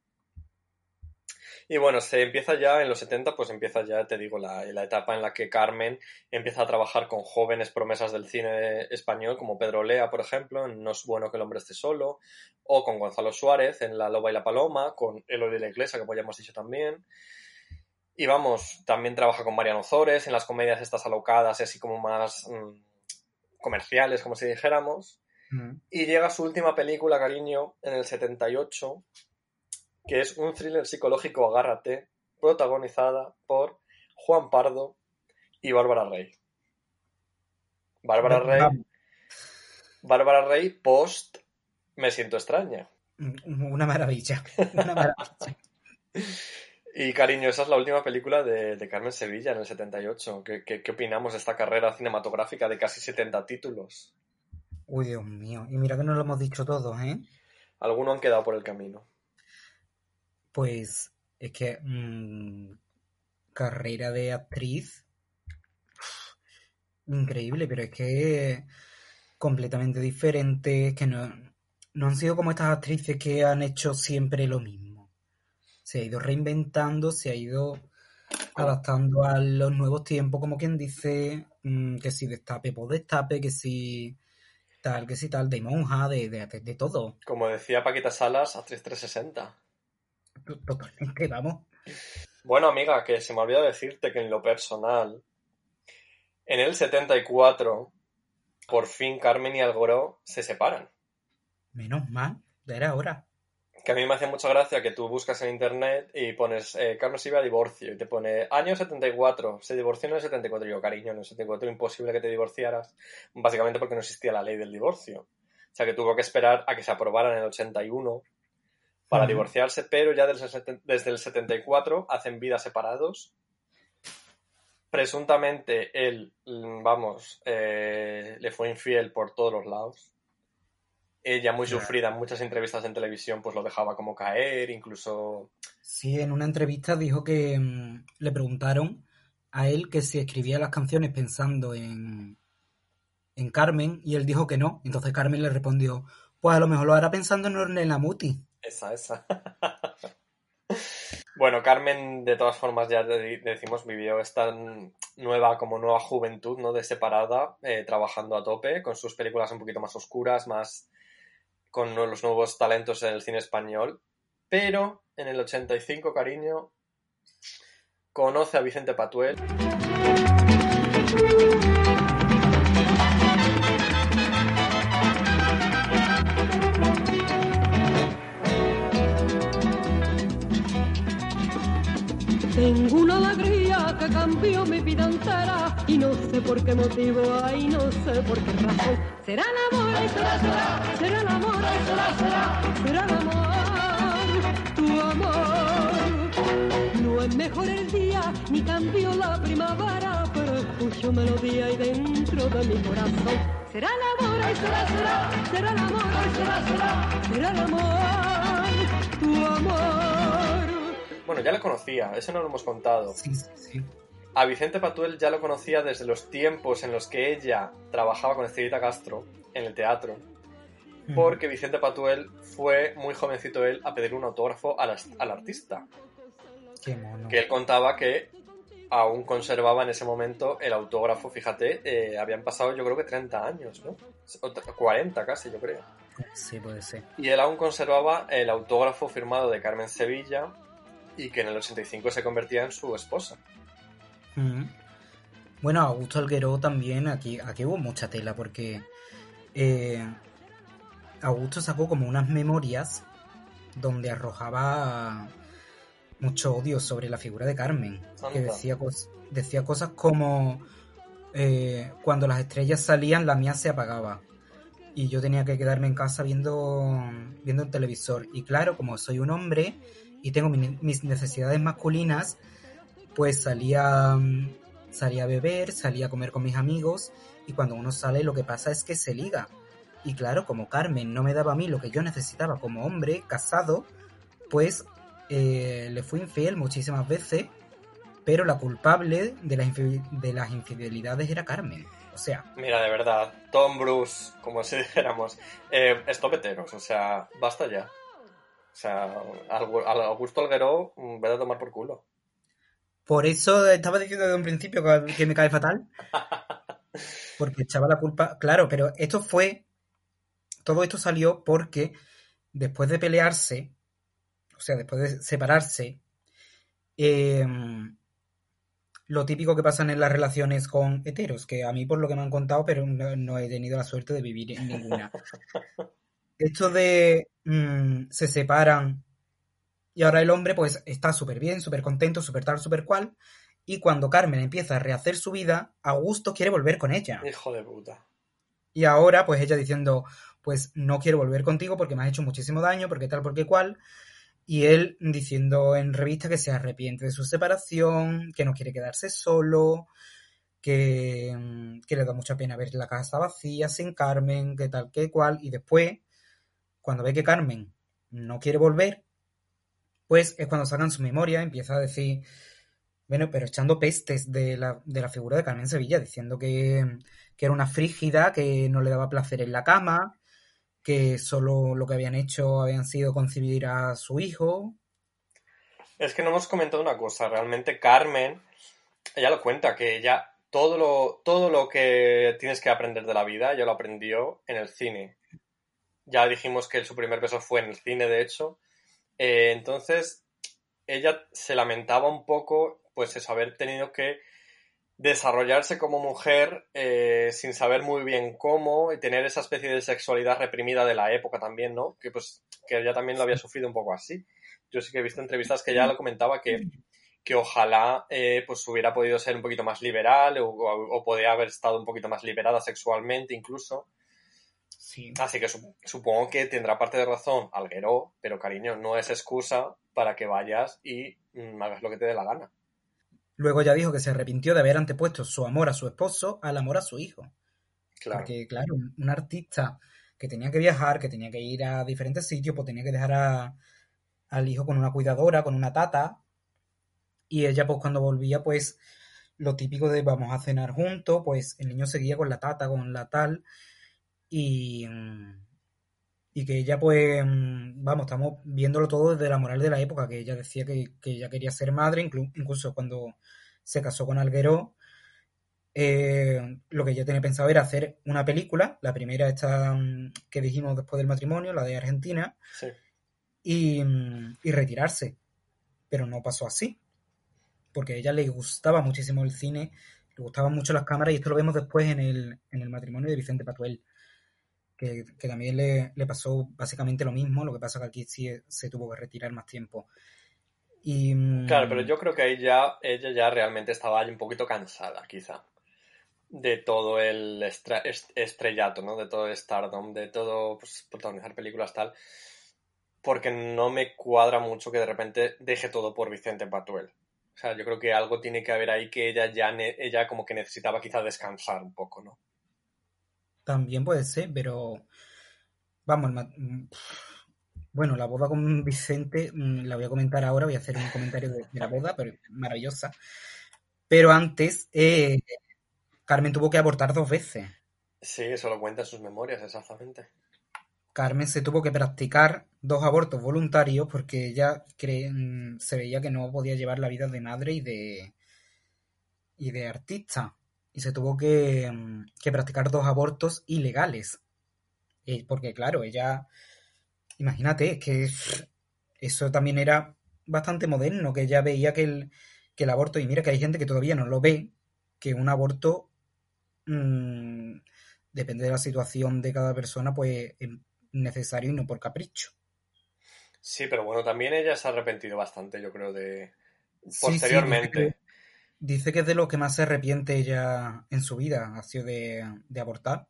Y bueno, se empieza ya en los 70, pues empieza ya, te digo, la, la etapa en la que Carmen empieza a trabajar con jóvenes promesas del cine español, como Pedro Lea, por ejemplo, en No es bueno que el hombre esté solo, o con Gonzalo Suárez en La loba y la paloma, con Eloy de la Iglesia, como ya hemos dicho también. Y vamos, también trabaja con Mariano Zores en las comedias estas alocadas y así como más mm, comerciales, como si dijéramos. Mm. Y llega su última película, cariño, en el 78, que es un thriller psicológico Agárrate, protagonizada por Juan Pardo y Bárbara Rey. Bárbara Rey. Bárbara Rey post Me siento extraña. Mm, Una maravilla. Una maravilla. Y cariño, esa es la última película de, de Carmen Sevilla en el 78. ¿Qué, qué, qué opinamos de esta carrera cinematográfica de casi 70 títulos? Uy, Dios mío. Y mira que no lo hemos dicho todos, ¿eh? Algunos han quedado por el camino. Pues es que mm, carrera de actriz increíble, pero es que completamente diferente, que no, no han sido como estas actrices que han hecho siempre lo mismo. Se ha ido reinventando, se ha ido adaptando a los nuevos tiempos, como quien dice, mm, que si destape, pues destape, que si tal, que si tal, de monja, de, de, de todo. Como decía Paquita Salas, actriz 360. Totalmente, vamos. Bueno, amiga, que se me ha olvidado decirte que en lo personal, en el 74, por fin Carmen y Algoró se separan. Menos mal, ya era hora. Que a mí me hace mucha gracia que tú buscas en internet y pones eh, Carmen Silva divorcio y te pone año 74, se divorció en el 74. Y yo, cariño, en el 74 imposible que te divorciaras, básicamente porque no existía la ley del divorcio. O sea que tuvo que esperar a que se aprobara en el 81 para divorciarse, pero ya desde desde el 74 hacen vidas separados. Presuntamente él, mm, vamos, eh, le fue infiel por todos los lados. Ella, muy sufrida en muchas entrevistas en televisión, pues lo dejaba como caer, incluso... Sí, en una entrevista dijo que mm, le preguntaron a él que si escribía las canciones pensando en, en Carmen y él dijo que no. Entonces Carmen le respondió, pues a lo mejor lo hará pensando en Ornella Muti. Esa, esa. bueno, Carmen, de todas formas, ya de- decimos, vivió esta nueva, como nueva juventud, ¿no? De separada, eh, trabajando a tope, con sus películas un poquito más oscuras, más con los nuevos talentos en el cine español. Pero en el 85, cariño, conoce a Vicente Patuel. Sé por qué motivo, ay, no sé por qué razón. Será el amor, ay, será, será, será el amor, ay, será, será, será el amor, tu amor. No es mejor el día ni cambió la primavera, pero escucho melodía y dentro de mi corazón. Será el amor, ay, será, será, será el amor, ay, será, será, será el amor, tu amor. Bueno, ya la conocía, eso no lo hemos contado. Sí, sí, sí. A Vicente Patuel ya lo conocía desde los tiempos en los que ella trabajaba con Estelita Castro en el teatro, porque Vicente Patuel fue muy jovencito él a pedir un autógrafo al, artista, Qué mono. que él contaba que aún conservaba en ese momento el autógrafo, fíjate, eh, habían pasado yo creo que 30 años, ¿no? O t- 40 casi, yo creo. Sí, puede ser. Y él aún conservaba el autógrafo firmado de Carmen Sevilla y que en el 85 se convertía en su esposa. Mm. Bueno, Augusto Alguero también, aquí, aquí hubo mucha tela porque eh, Augusto sacó como unas memorias donde arrojaba mucho odio sobre la figura de Carmen, que decía, cos- decía cosas como eh, cuando las estrellas salían la mía se apagaba y yo tenía que quedarme en casa viendo, viendo el televisor. Y claro, como soy un hombre y tengo mi- mis necesidades masculinas, pues salía, mm, salía a beber, salía a comer con mis amigos y cuando uno sale lo que pasa es que se liga. Y claro, como Carmen no me daba a mí lo que yo necesitaba como hombre casado, pues eh, le fui infiel muchísimas veces, pero la culpable de las, de las infidelidades era Carmen. O sea, Mira, de verdad, Tom Bruce, como si dijéramos, eh, estopeteros, o sea, basta ya. O sea, al Augusto Alguero, mm, vete a tomar por culo. Por eso estaba diciendo desde un principio que, me cae fatal. Porque echaba la culpa. Claro, pero esto fue. Todo esto salió porque después de pelearse, o sea, después de separarse, eh, lo típico que pasan en las relaciones con heteros, que a mí por lo que me han contado, pero no, no he tenido la suerte de vivir en ninguna. Esto de mm, se separan y ahora el hombre pues está súper bien, súper contento, súper tal, súper cual. Y cuando Carmen empieza a rehacer su vida, Augusto quiere volver con ella. Hijo de puta. Y ahora pues ella diciendo, pues no quiero volver contigo porque me has hecho muchísimo daño, porque tal, porque cual. Y él diciendo en revista que se arrepiente de su separación, que no quiere quedarse solo, que, mm, que le da mucha pena ver la casa vacía sin Carmen, que tal, que cual. Y después, cuando ve que Carmen no quiere volver, pues es cuando sacan su memoria, empieza a decir, bueno, pero echando pestes de la, de la figura de Carmen Sevilla, diciendo que, que era una frígida, que no le daba placer en la cama, que solo lo que habían hecho habían sido concebir a su hijo. Es que no hemos comentado una cosa, realmente Carmen, ella lo cuenta, que ella todo lo, todo lo que tienes que aprender de la vida, ella lo aprendió en el cine. Ya dijimos que su primer beso fue en el cine, de hecho. Eh, entonces, ella se lamentaba un poco, pues, eso, haber tenido que desarrollarse como mujer eh, sin saber muy bien cómo y tener esa especie de sexualidad reprimida de la época también, ¿no? Que pues que ella también lo había sufrido un poco así. Yo sí que he visto entrevistas que ella lo comentaba que, que ojalá eh, pues hubiera podido ser un poquito más liberal o, o, o podría haber estado un poquito más liberada sexualmente incluso. Sí. Así que sup- supongo que tendrá parte de razón Alguero, pero cariño, no es excusa para que vayas y mm, hagas lo que te dé la gana. Luego ya dijo que se arrepintió de haber antepuesto su amor a su esposo al amor a su hijo. Claro. Porque, claro, un, un artista que tenía que viajar, que tenía que ir a diferentes sitios, pues tenía que dejar a- al hijo con una cuidadora, con una tata. Y ella, pues cuando volvía, pues lo típico de vamos a cenar juntos, pues el niño seguía con la tata, con la tal. Y, y que ella, pues, vamos, estamos viéndolo todo desde la moral de la época, que ella decía que, que ella quería ser madre, inclu- incluso cuando se casó con Alguero, eh, lo que ella tenía pensado era hacer una película, la primera esta que dijimos después del matrimonio, la de Argentina, Sí. y, y retirarse. Pero no pasó así, porque a ella le gustaba muchísimo el cine, le gustaban mucho las cámaras, y esto lo vemos después en el, en el matrimonio de Vicente Patuel, que, que también le, le pasó básicamente lo mismo, lo que pasa que aquí sí se tuvo que retirar más tiempo. Y, mm, Claro, pero yo creo que ahí ya, ella ya realmente estaba un poquito cansada, quizá, de todo el estra- est- estrellato, ¿no? De todo el stardom, de todo, pues, protagonizar películas tal, porque no me cuadra mucho que de repente deje todo por Vicente Patuel. O sea, yo creo que algo tiene que haber ahí que ella ya, ne- ella como que necesitaba quizá descansar un poco, ¿no? También puede ser, pero vamos, el mm, bueno, la boda con Vicente mm, la voy a comentar ahora, voy a hacer un comentario de, de la boda, pero maravillosa. Pero antes, eh, Carmen tuvo que abortar dos veces. Sí, eso lo cuenta en sus memorias, exactamente. Carmen se tuvo que practicar dos abortos voluntarios porque ella cree- mm, se veía que no podía llevar la vida de madre y de, y de artista. Y se tuvo que, mm, que practicar dos abortos ilegales. Eh, porque claro, ella, imagínate, es que eso también era bastante moderno, que ella veía que el, que el aborto, y mira que hay gente que todavía no lo ve, que un aborto, mm, depende de la situación de cada persona, pues es necesario y no por capricho. Sí, pero bueno, también ella se ha arrepentido bastante, yo creo, de Sí, sí, dice que, es de lo que más se arrepiente ella en su vida, ha sido de, de abortar.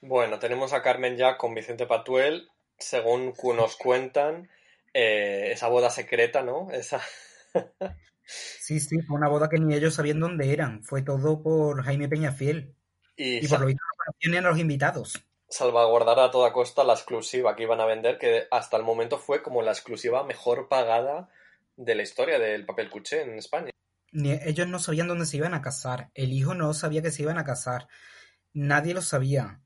Bueno, tenemos a Carmen ya con Vicente Patuel, según nos cuentan, eh, esa boda secreta, ¿no? Esa... Sí, sí, fue una boda que ni ellos sabían dónde eran, fue todo por Jaime Peñafiel. Y Y por lo visto a los invitados. salvaguardar a toda costa la exclusiva que iban a vender, que hasta el momento fue como la exclusiva mejor pagada de la historia del papel cuché en España. Ni ellos no sabían dónde se iban a casar. El hijo no sabía que se iban a casar. Nadie lo sabía.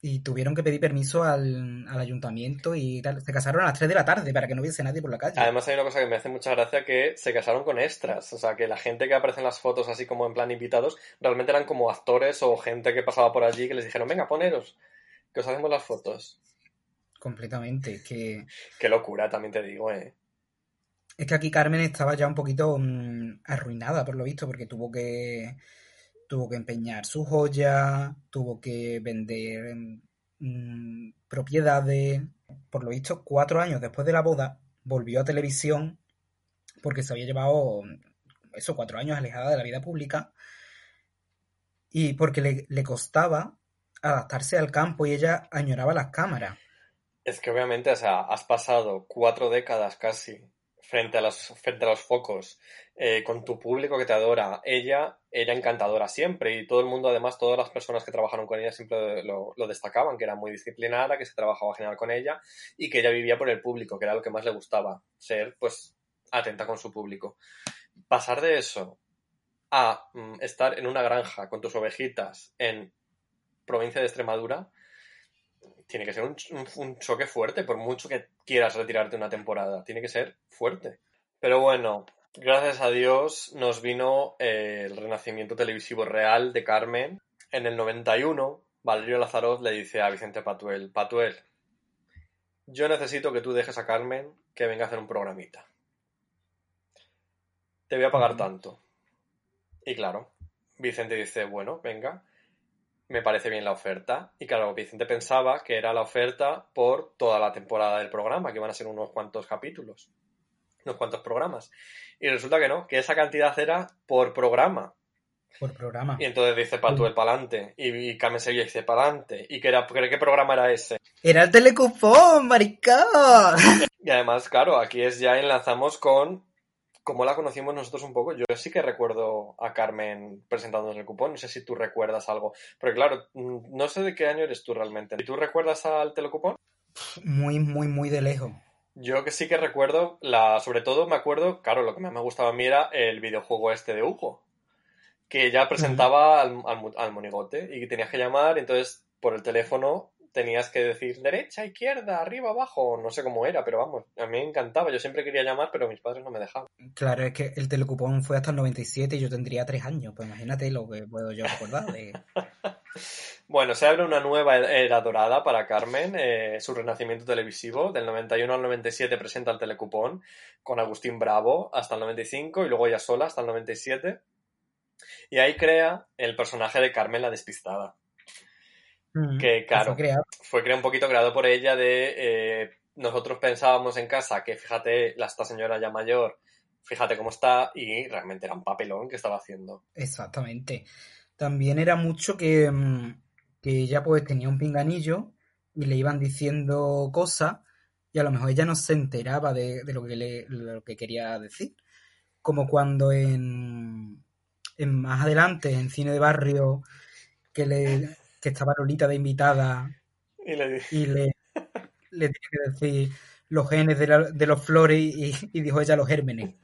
y tuvieron que pedir permiso al, al ayuntamiento y tal. Se casaron a las 3 de la tarde para que no hubiese nadie por la calle. Además hay una cosa que me hace mucha gracia que se casaron con extras, o sea, que la gente que aparece en las fotos así como en plan invitados, realmente eran como actores o gente que pasaba por allí que les dijeron, venga, poneros, que os hacemos las fotos. Completamente. Que, Qué locura, también te digo, eh. Es que aquí Carmen estaba ya un poquito mm, arruinada, por lo visto, porque tuvo que tuvo que empeñar su joya, tuvo que vender mm, propiedades. Por lo visto, cuatro años después de la boda, volvió a televisión porque se había llevado eso, cuatro años alejada de la vida pública y porque le, le costaba adaptarse al campo y ella añoraba las cámaras. Es que obviamente, o sea, has pasado cuatro décadas casi frente a los, frente a los focos, eh, con tu público que te adora. Ella era encantadora siempre y todo el mundo, además, todas las personas que trabajaron con ella siempre lo, lo destacaban, que era muy disciplinada, que se trabajaba genial con ella y que ella vivía por el público, que era lo que más le gustaba, ser, pues, atenta con su público. Pasar de eso a mm, estar en una granja con tus ovejitas en provincia de Extremadura, tiene que ser un, un- un choque fuerte, por mucho que quieras retirarte una temporada. Tiene que ser fuerte. Pero bueno, gracias a Dios nos vino eh, el renacimiento televisivo real de Carmen. En el 91, Valerio Lazaroz le dice a Vicente Patuel, Patuel, yo necesito que tú dejes a Carmen que venga a hacer un programita. Te voy a pagar tanto. Y claro, Vicente dice, bueno, venga, me parece bien la oferta. Y claro, Vicente pensaba que era la oferta por toda la temporada del programa, que iban a ser unos cuantos capítulos, unos cuantos programas. Y resulta que no, que esa cantidad era por programa. Por programa. Y entonces dice Patuel pa'lante, y, y Carmen Sevilla dice pa'lante. ¿Y qué, era, qué programa era ese? ¡Era el telecupón, maricón! Y además, claro, aquí es ya enlazamos con cómo la conocimos nosotros un poco. Yo sí que recuerdo a Carmen presentándonos el cupón. No sé si tú recuerdas algo. Pero claro, mm, no sé de qué año eres tú realmente. ¿Y tú recuerdas al telecupón? Muy, muy, muy de lejos. Yo que sí que recuerdo, la, sobre todo me acuerdo, claro, lo que más me gustaba a mí era el videojuego este de Hugo, que ya presentaba al, al monigote y que tenías que llamar, entonces por el teléfono tenías que decir derecha, izquierda, arriba, abajo, no sé cómo era, pero vamos, a mí me encantaba, yo siempre quería llamar, pero mis padres no me dejaban. Claro, es que el telecupón fue hasta el 97 y yo tendría tres años. Pues imagínate lo que puedo yo recordar de... Bueno, se abre una nueva era dorada para Carmen, eh, su renacimiento televisivo. Del 91 al 97 presenta el telecupón con Agustín Bravo hasta el 95 y luego ella sola hasta el 97. Y ahí crea el personaje de Carmen la despistada, Que claro, fue creado. un poquito creado por ella de... eh, nosotros pensábamos en casa que fíjate, la, esta señora ya mayor, fíjate cómo está y realmente era un papelón que estaba haciendo. Exactamente. También era mucho que, mm, que ella pues tenía un pinganillo y le iban diciendo cosas y a lo mejor ella no se enteraba de, de lo que le, lo que quería decir. Como cuando en, en más adelante, en cine de barrio, que le que estaba Lolita de invitada Y le y le, le tiene que decir los genes de, la- de los flores y, y dijo ella los gérmenes.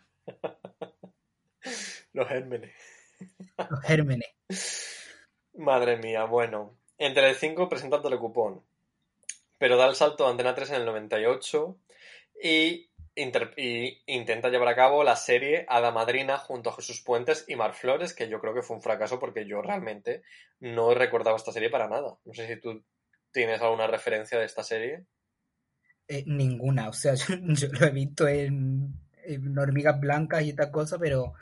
los gérmenes. Los gérmenes. Madre mía, bueno. En Telecinco presenta el telecupón, pero da el salto a Antena 3 en el 98 y, y intenta llevar a cabo la serie Hada Madrina junto a Jesús Puentes y Mar Flores, que yo creo que fue un fracaso porque yo realmente no recordaba esta serie para nada. No sé si tú tienes alguna referencia de esta serie. Eh, ninguna, o sea, yo, yo lo he visto en, en hormigas blancas y tal cosa, pero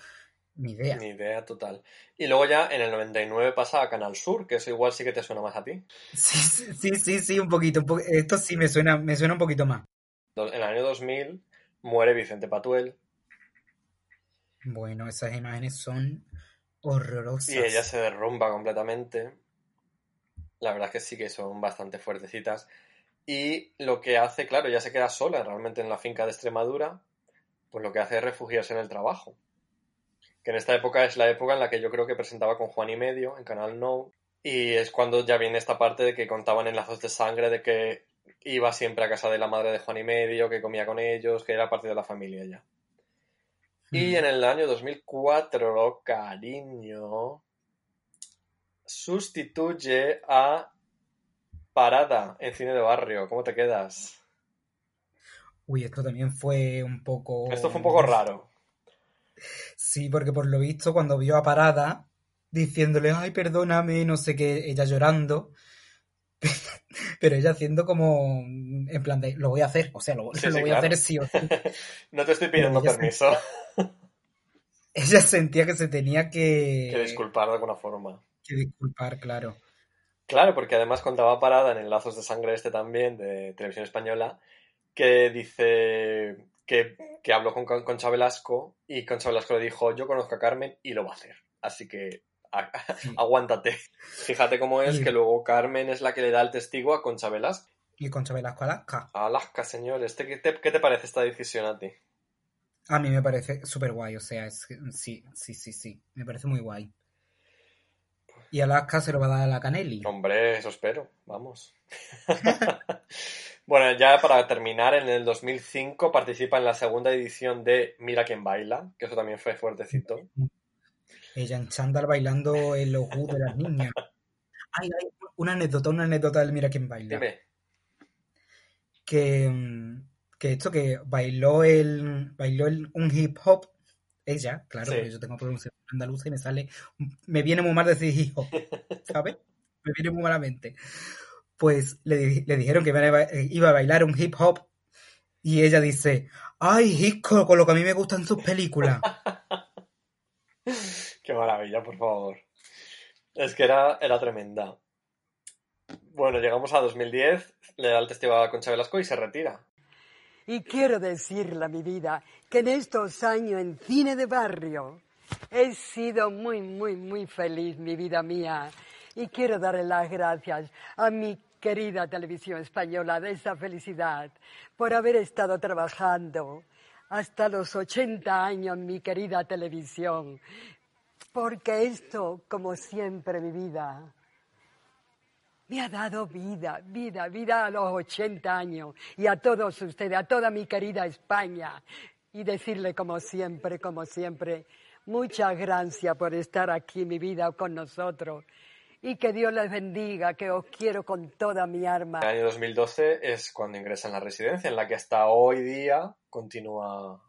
ni idea. Ni idea total. Y luego ya en el 99 pasa a Canal Sur, que eso igual sí que te suena más a ti. Sí, sí, sí, sí, un poquito, un po- esto sí me suena, me suena un poquito más. En el año 2000 muere Vicente Patuel Bueno, esas imágenes son horrorosas. Y ella se derrumba completamente. La verdad es que sí que son bastante fuertecitas. Y lo que hace, claro, ella se queda sola realmente en la finca de Extremadura, pues lo que hace es refugiarse en el trabajo. Que en esta época es la época en la que yo creo que presentaba con Juan y Medio en Canal No. Y es cuando ya viene esta parte de que contaban en lazos de sangre de que iba siempre a casa de la madre de Juan y Medio, que comía con ellos, que era parte de la familia ya. Y Mm. en el año 2004, cariño, sustituye a Parada en cine de barrio, ¿cómo te quedas? Uy, esto también fue un poco... Esto fue un poco raro. Sí, porque por lo visto cuando vio a Parada diciéndole, ay, perdóname, no sé qué, ella llorando, pero ella haciendo como, en plan de, lo voy a hacer, o sea, lo, Sí, lo sí, voy claro. a hacer sí o sí. No te estoy pidiendo permiso. Ella sentía que se tenía que, Que disculpar de alguna forma. que disculpar, claro. Claro, porque además contaba Parada en el Lazos de Sangre este también, de Televisión Española, que dice que, que habló con Con- Concha Velasco y Concha Velasco le dijo, yo conozco a Carmen y lo va a hacer. Así que aguántate. Fíjate cómo es Y- que luego Carmen es la que le da el testigo a Concha Velasco. Y Concha Velasco Alaska. Alaska, señor. Este, ¿qué, te, ¿Qué te parece esta decisión a ti? A mí me parece súper guay, o sea, es sí, sí, sí, sí, me parece muy guay. Y Alaska se lo va a dar a la Canelli. Hombre, eso espero. Vamos. bueno, ya para terminar, en el 2005 participa en la segunda edición de Mira quién baila, que eso también fue fuertecito. Ella en chándal bailando el ojú de las niñas. Ay, ay, una anécdota, una anécdota del Mira quién baila. Dime. Que, mm, que esto que bailó el bailó el, un hip hop ella, claro, Sí. porque yo tengo pronunciación andaluza y me sale me viene muy mal decir hip hop, ¿sabes? Me viene muy malamente. Pues le, le dijeron que iba a, ba- iba a bailar un hip hop y ella dice, ay, Hisco, con lo que a mí me gustan sus películas. Qué maravilla, por favor. Es que era, era tremenda. Bueno, llegamos a 2010, le da el testigo a Concha Velasco y se retira. Y quiero decirle mi vida que en estos años en cine de barrio he sido muy, muy, muy feliz, mi vida mía. Y quiero darle las gracias a mi querida televisión española de esa felicidad por haber estado trabajando hasta los 80 años mi querida televisión. Porque esto, como siempre, mi vida, me ha dado vida, vida, vida a los 80 años y a todos ustedes, a toda mi querida España. Y decirle como siempre, como siempre, muchas gracias por estar aquí, mi vida, con nosotros. Y que Dios les bendiga, que os quiero con toda mi alma. El año 2012 es cuando ingresa en la residencia, en la que hasta hoy día continúa.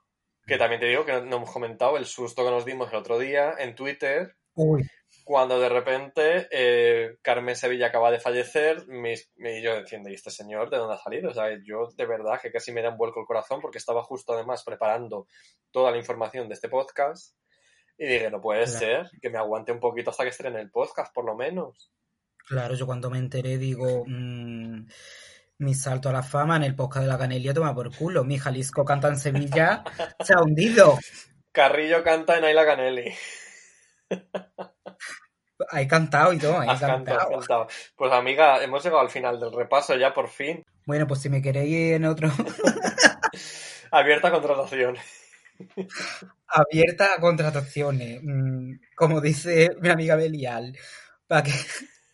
Que también te digo que no, hemos comentado el susto que nos dimos el otro día en Twitter, Uy, cuando de repente eh, Carmen Sevilla acaba de fallecer, mis- y yo diciendo, ¿y este señor de dónde ha salido? O sea, yo de verdad que casi me da un vuelco el corazón porque estaba justo además preparando toda la información de este podcast y dije, no puede Claro. ser que me aguante un poquito hasta que estrene el podcast, por lo menos. claro, yo cuando me enteré digo, mm, mi salto a la fama en el podcast de la Canelia toma por culo, mi Jalisco canta en Sevilla se ha hundido. Carrillo canta en Ayla Canelli. He cantado y todo, cantado. Pues amiga, hemos llegado al final del repaso ya por fin. Bueno, pues si me queréis en otro, Abierta contratación. abierta a contrataciones, mm, como dice mi amiga Belial, para que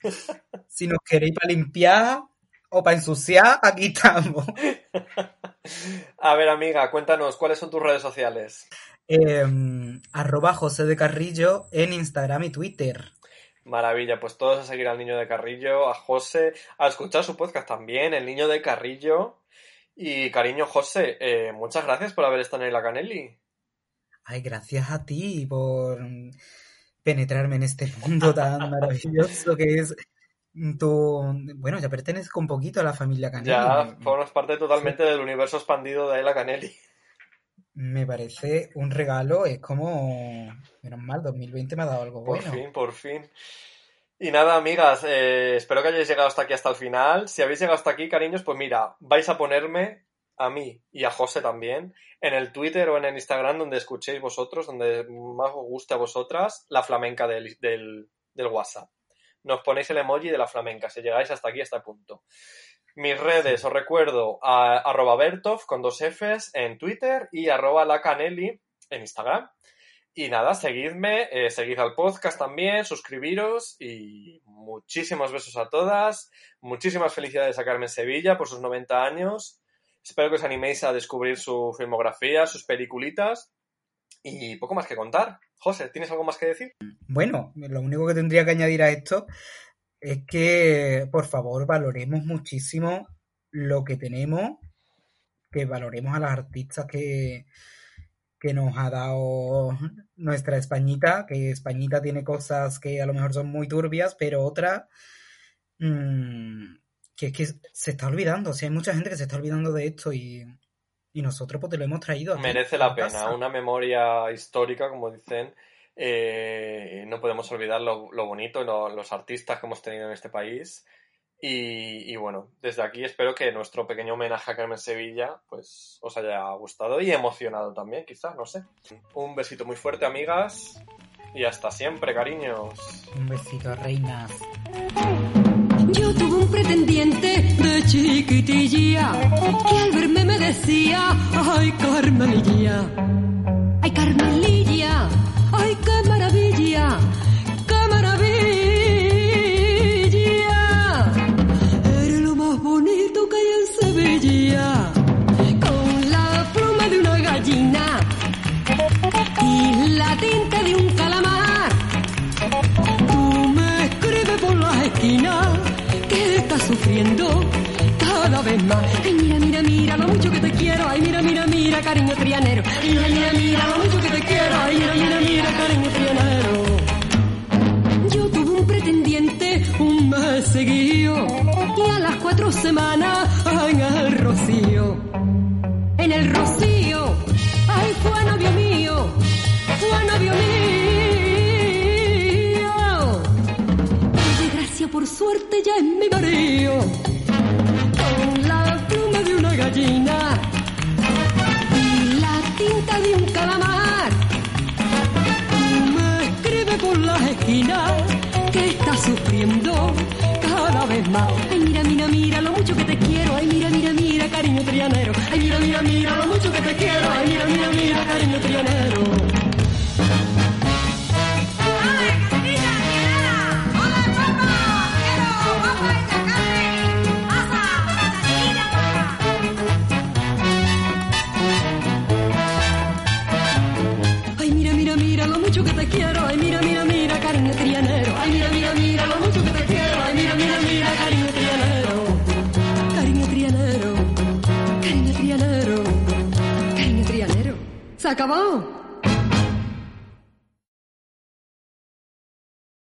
si nos queréis para limpiar o para ensuciar, aquí estamos. A ver, amiga, cuéntanos, ¿cuáles son tus redes sociales? Eh, arroba José de Carrillo en Instagram y Twitter. Maravilla, pues todos a seguir al niño de Carrillo, a José, a escuchar su podcast también, el niño de Carrillo. Y cariño, José, eh, muchas gracias por haber estado en la Canelli. Ay, gracias a ti por penetrarme en este mundo tan maravilloso que es Bueno, ya pertenezco un poquito a la familia Canelli. Ya formas parte totalmente del universo expandido de Ayla Canelli. Me parece un regalo, es como... Menos mal, 2020 me ha dado algo Por bueno. fin, por fin. Y nada, amigas, eh, espero que hayáis llegado hasta aquí, hasta el final. Si habéis llegado hasta aquí, cariños, pues mira, vais a ponerme a mí y a José también en el Twitter o en el Instagram donde escuchéis vosotros, donde más os guste a vosotras, la flamenca del, del, del WhatsApp. Nos ponéis el emoji de la flamenca si llegáis hasta aquí, hasta el punto. Mis redes, os recuerdo, a, arroba Bertov con dos Fs en Twitter y arroba lacanelli en Instagram. Y nada, seguidme, eh, seguid al podcast también, suscribiros y muchísimos besos a todas. Muchísimas felicidades a Carmen Sevilla por sus 90 años. Espero que os animéis a descubrir su filmografía, sus peliculitas y poco más que contar. José, ¿tienes algo más que decir? Bueno, lo único que tendría que añadir a esto es que, por favor, valoremos muchísimo lo que tenemos, que valoremos a las artistas que, que nos ha dado nuestra Españita, que Españita tiene cosas que a lo mejor son muy turbias, pero otras mm, que es que se está olvidando. O sea, hay mucha gente que se está olvidando de esto y, y nosotros pues te lo hemos traído. Merece la casa. pena, una memoria histórica, como dicen. Eh, no podemos olvidar lo, lo bonito lo- los artistas que hemos tenido en este país. Y, y bueno, desde aquí espero que nuestro pequeño homenaje a Carmen Sevilla pues os haya gustado y emocionado también, quizás, no sé. Un besito muy fuerte, amigas, y hasta siempre, cariños. Un besito, reinas. Yo tuve un pretendiente de chiquitilla que al verme me decía, ay Carmelilla, ay Carmelilla, ay qué maravilla, qué maravilla. Eres lo más bonito que hay en Sevilla, con la pluma de una gallina y la tinta de un sufriendo cada vez más. Ay, mira, mira, mira lo mucho que te quiero. Ay, mira, mira, mira, cariño trianero. Ay, mira, mira, mira lo mucho que te quiero. Ay, mira, mira, mira, cariño trianero. Yo tuve un pretendiente un mes seguido y a las cuatro semanas en el rocío. En el rocío, ay, fue novio mío, fue novio mío. Por suerte, ya es mi marido. Con la pluma de una gallina y la tinta de un calamar. Me escribe por las esquinas que está sufriendo cada vez más. Ay, mira, mira, mira lo mucho que te quiero. Ay, mira, mira, mira, cariño trianero. Ay, mira, mira, mira lo mucho que te quiero. Ay, mira, mira, mira, cariño trianero. Trianero.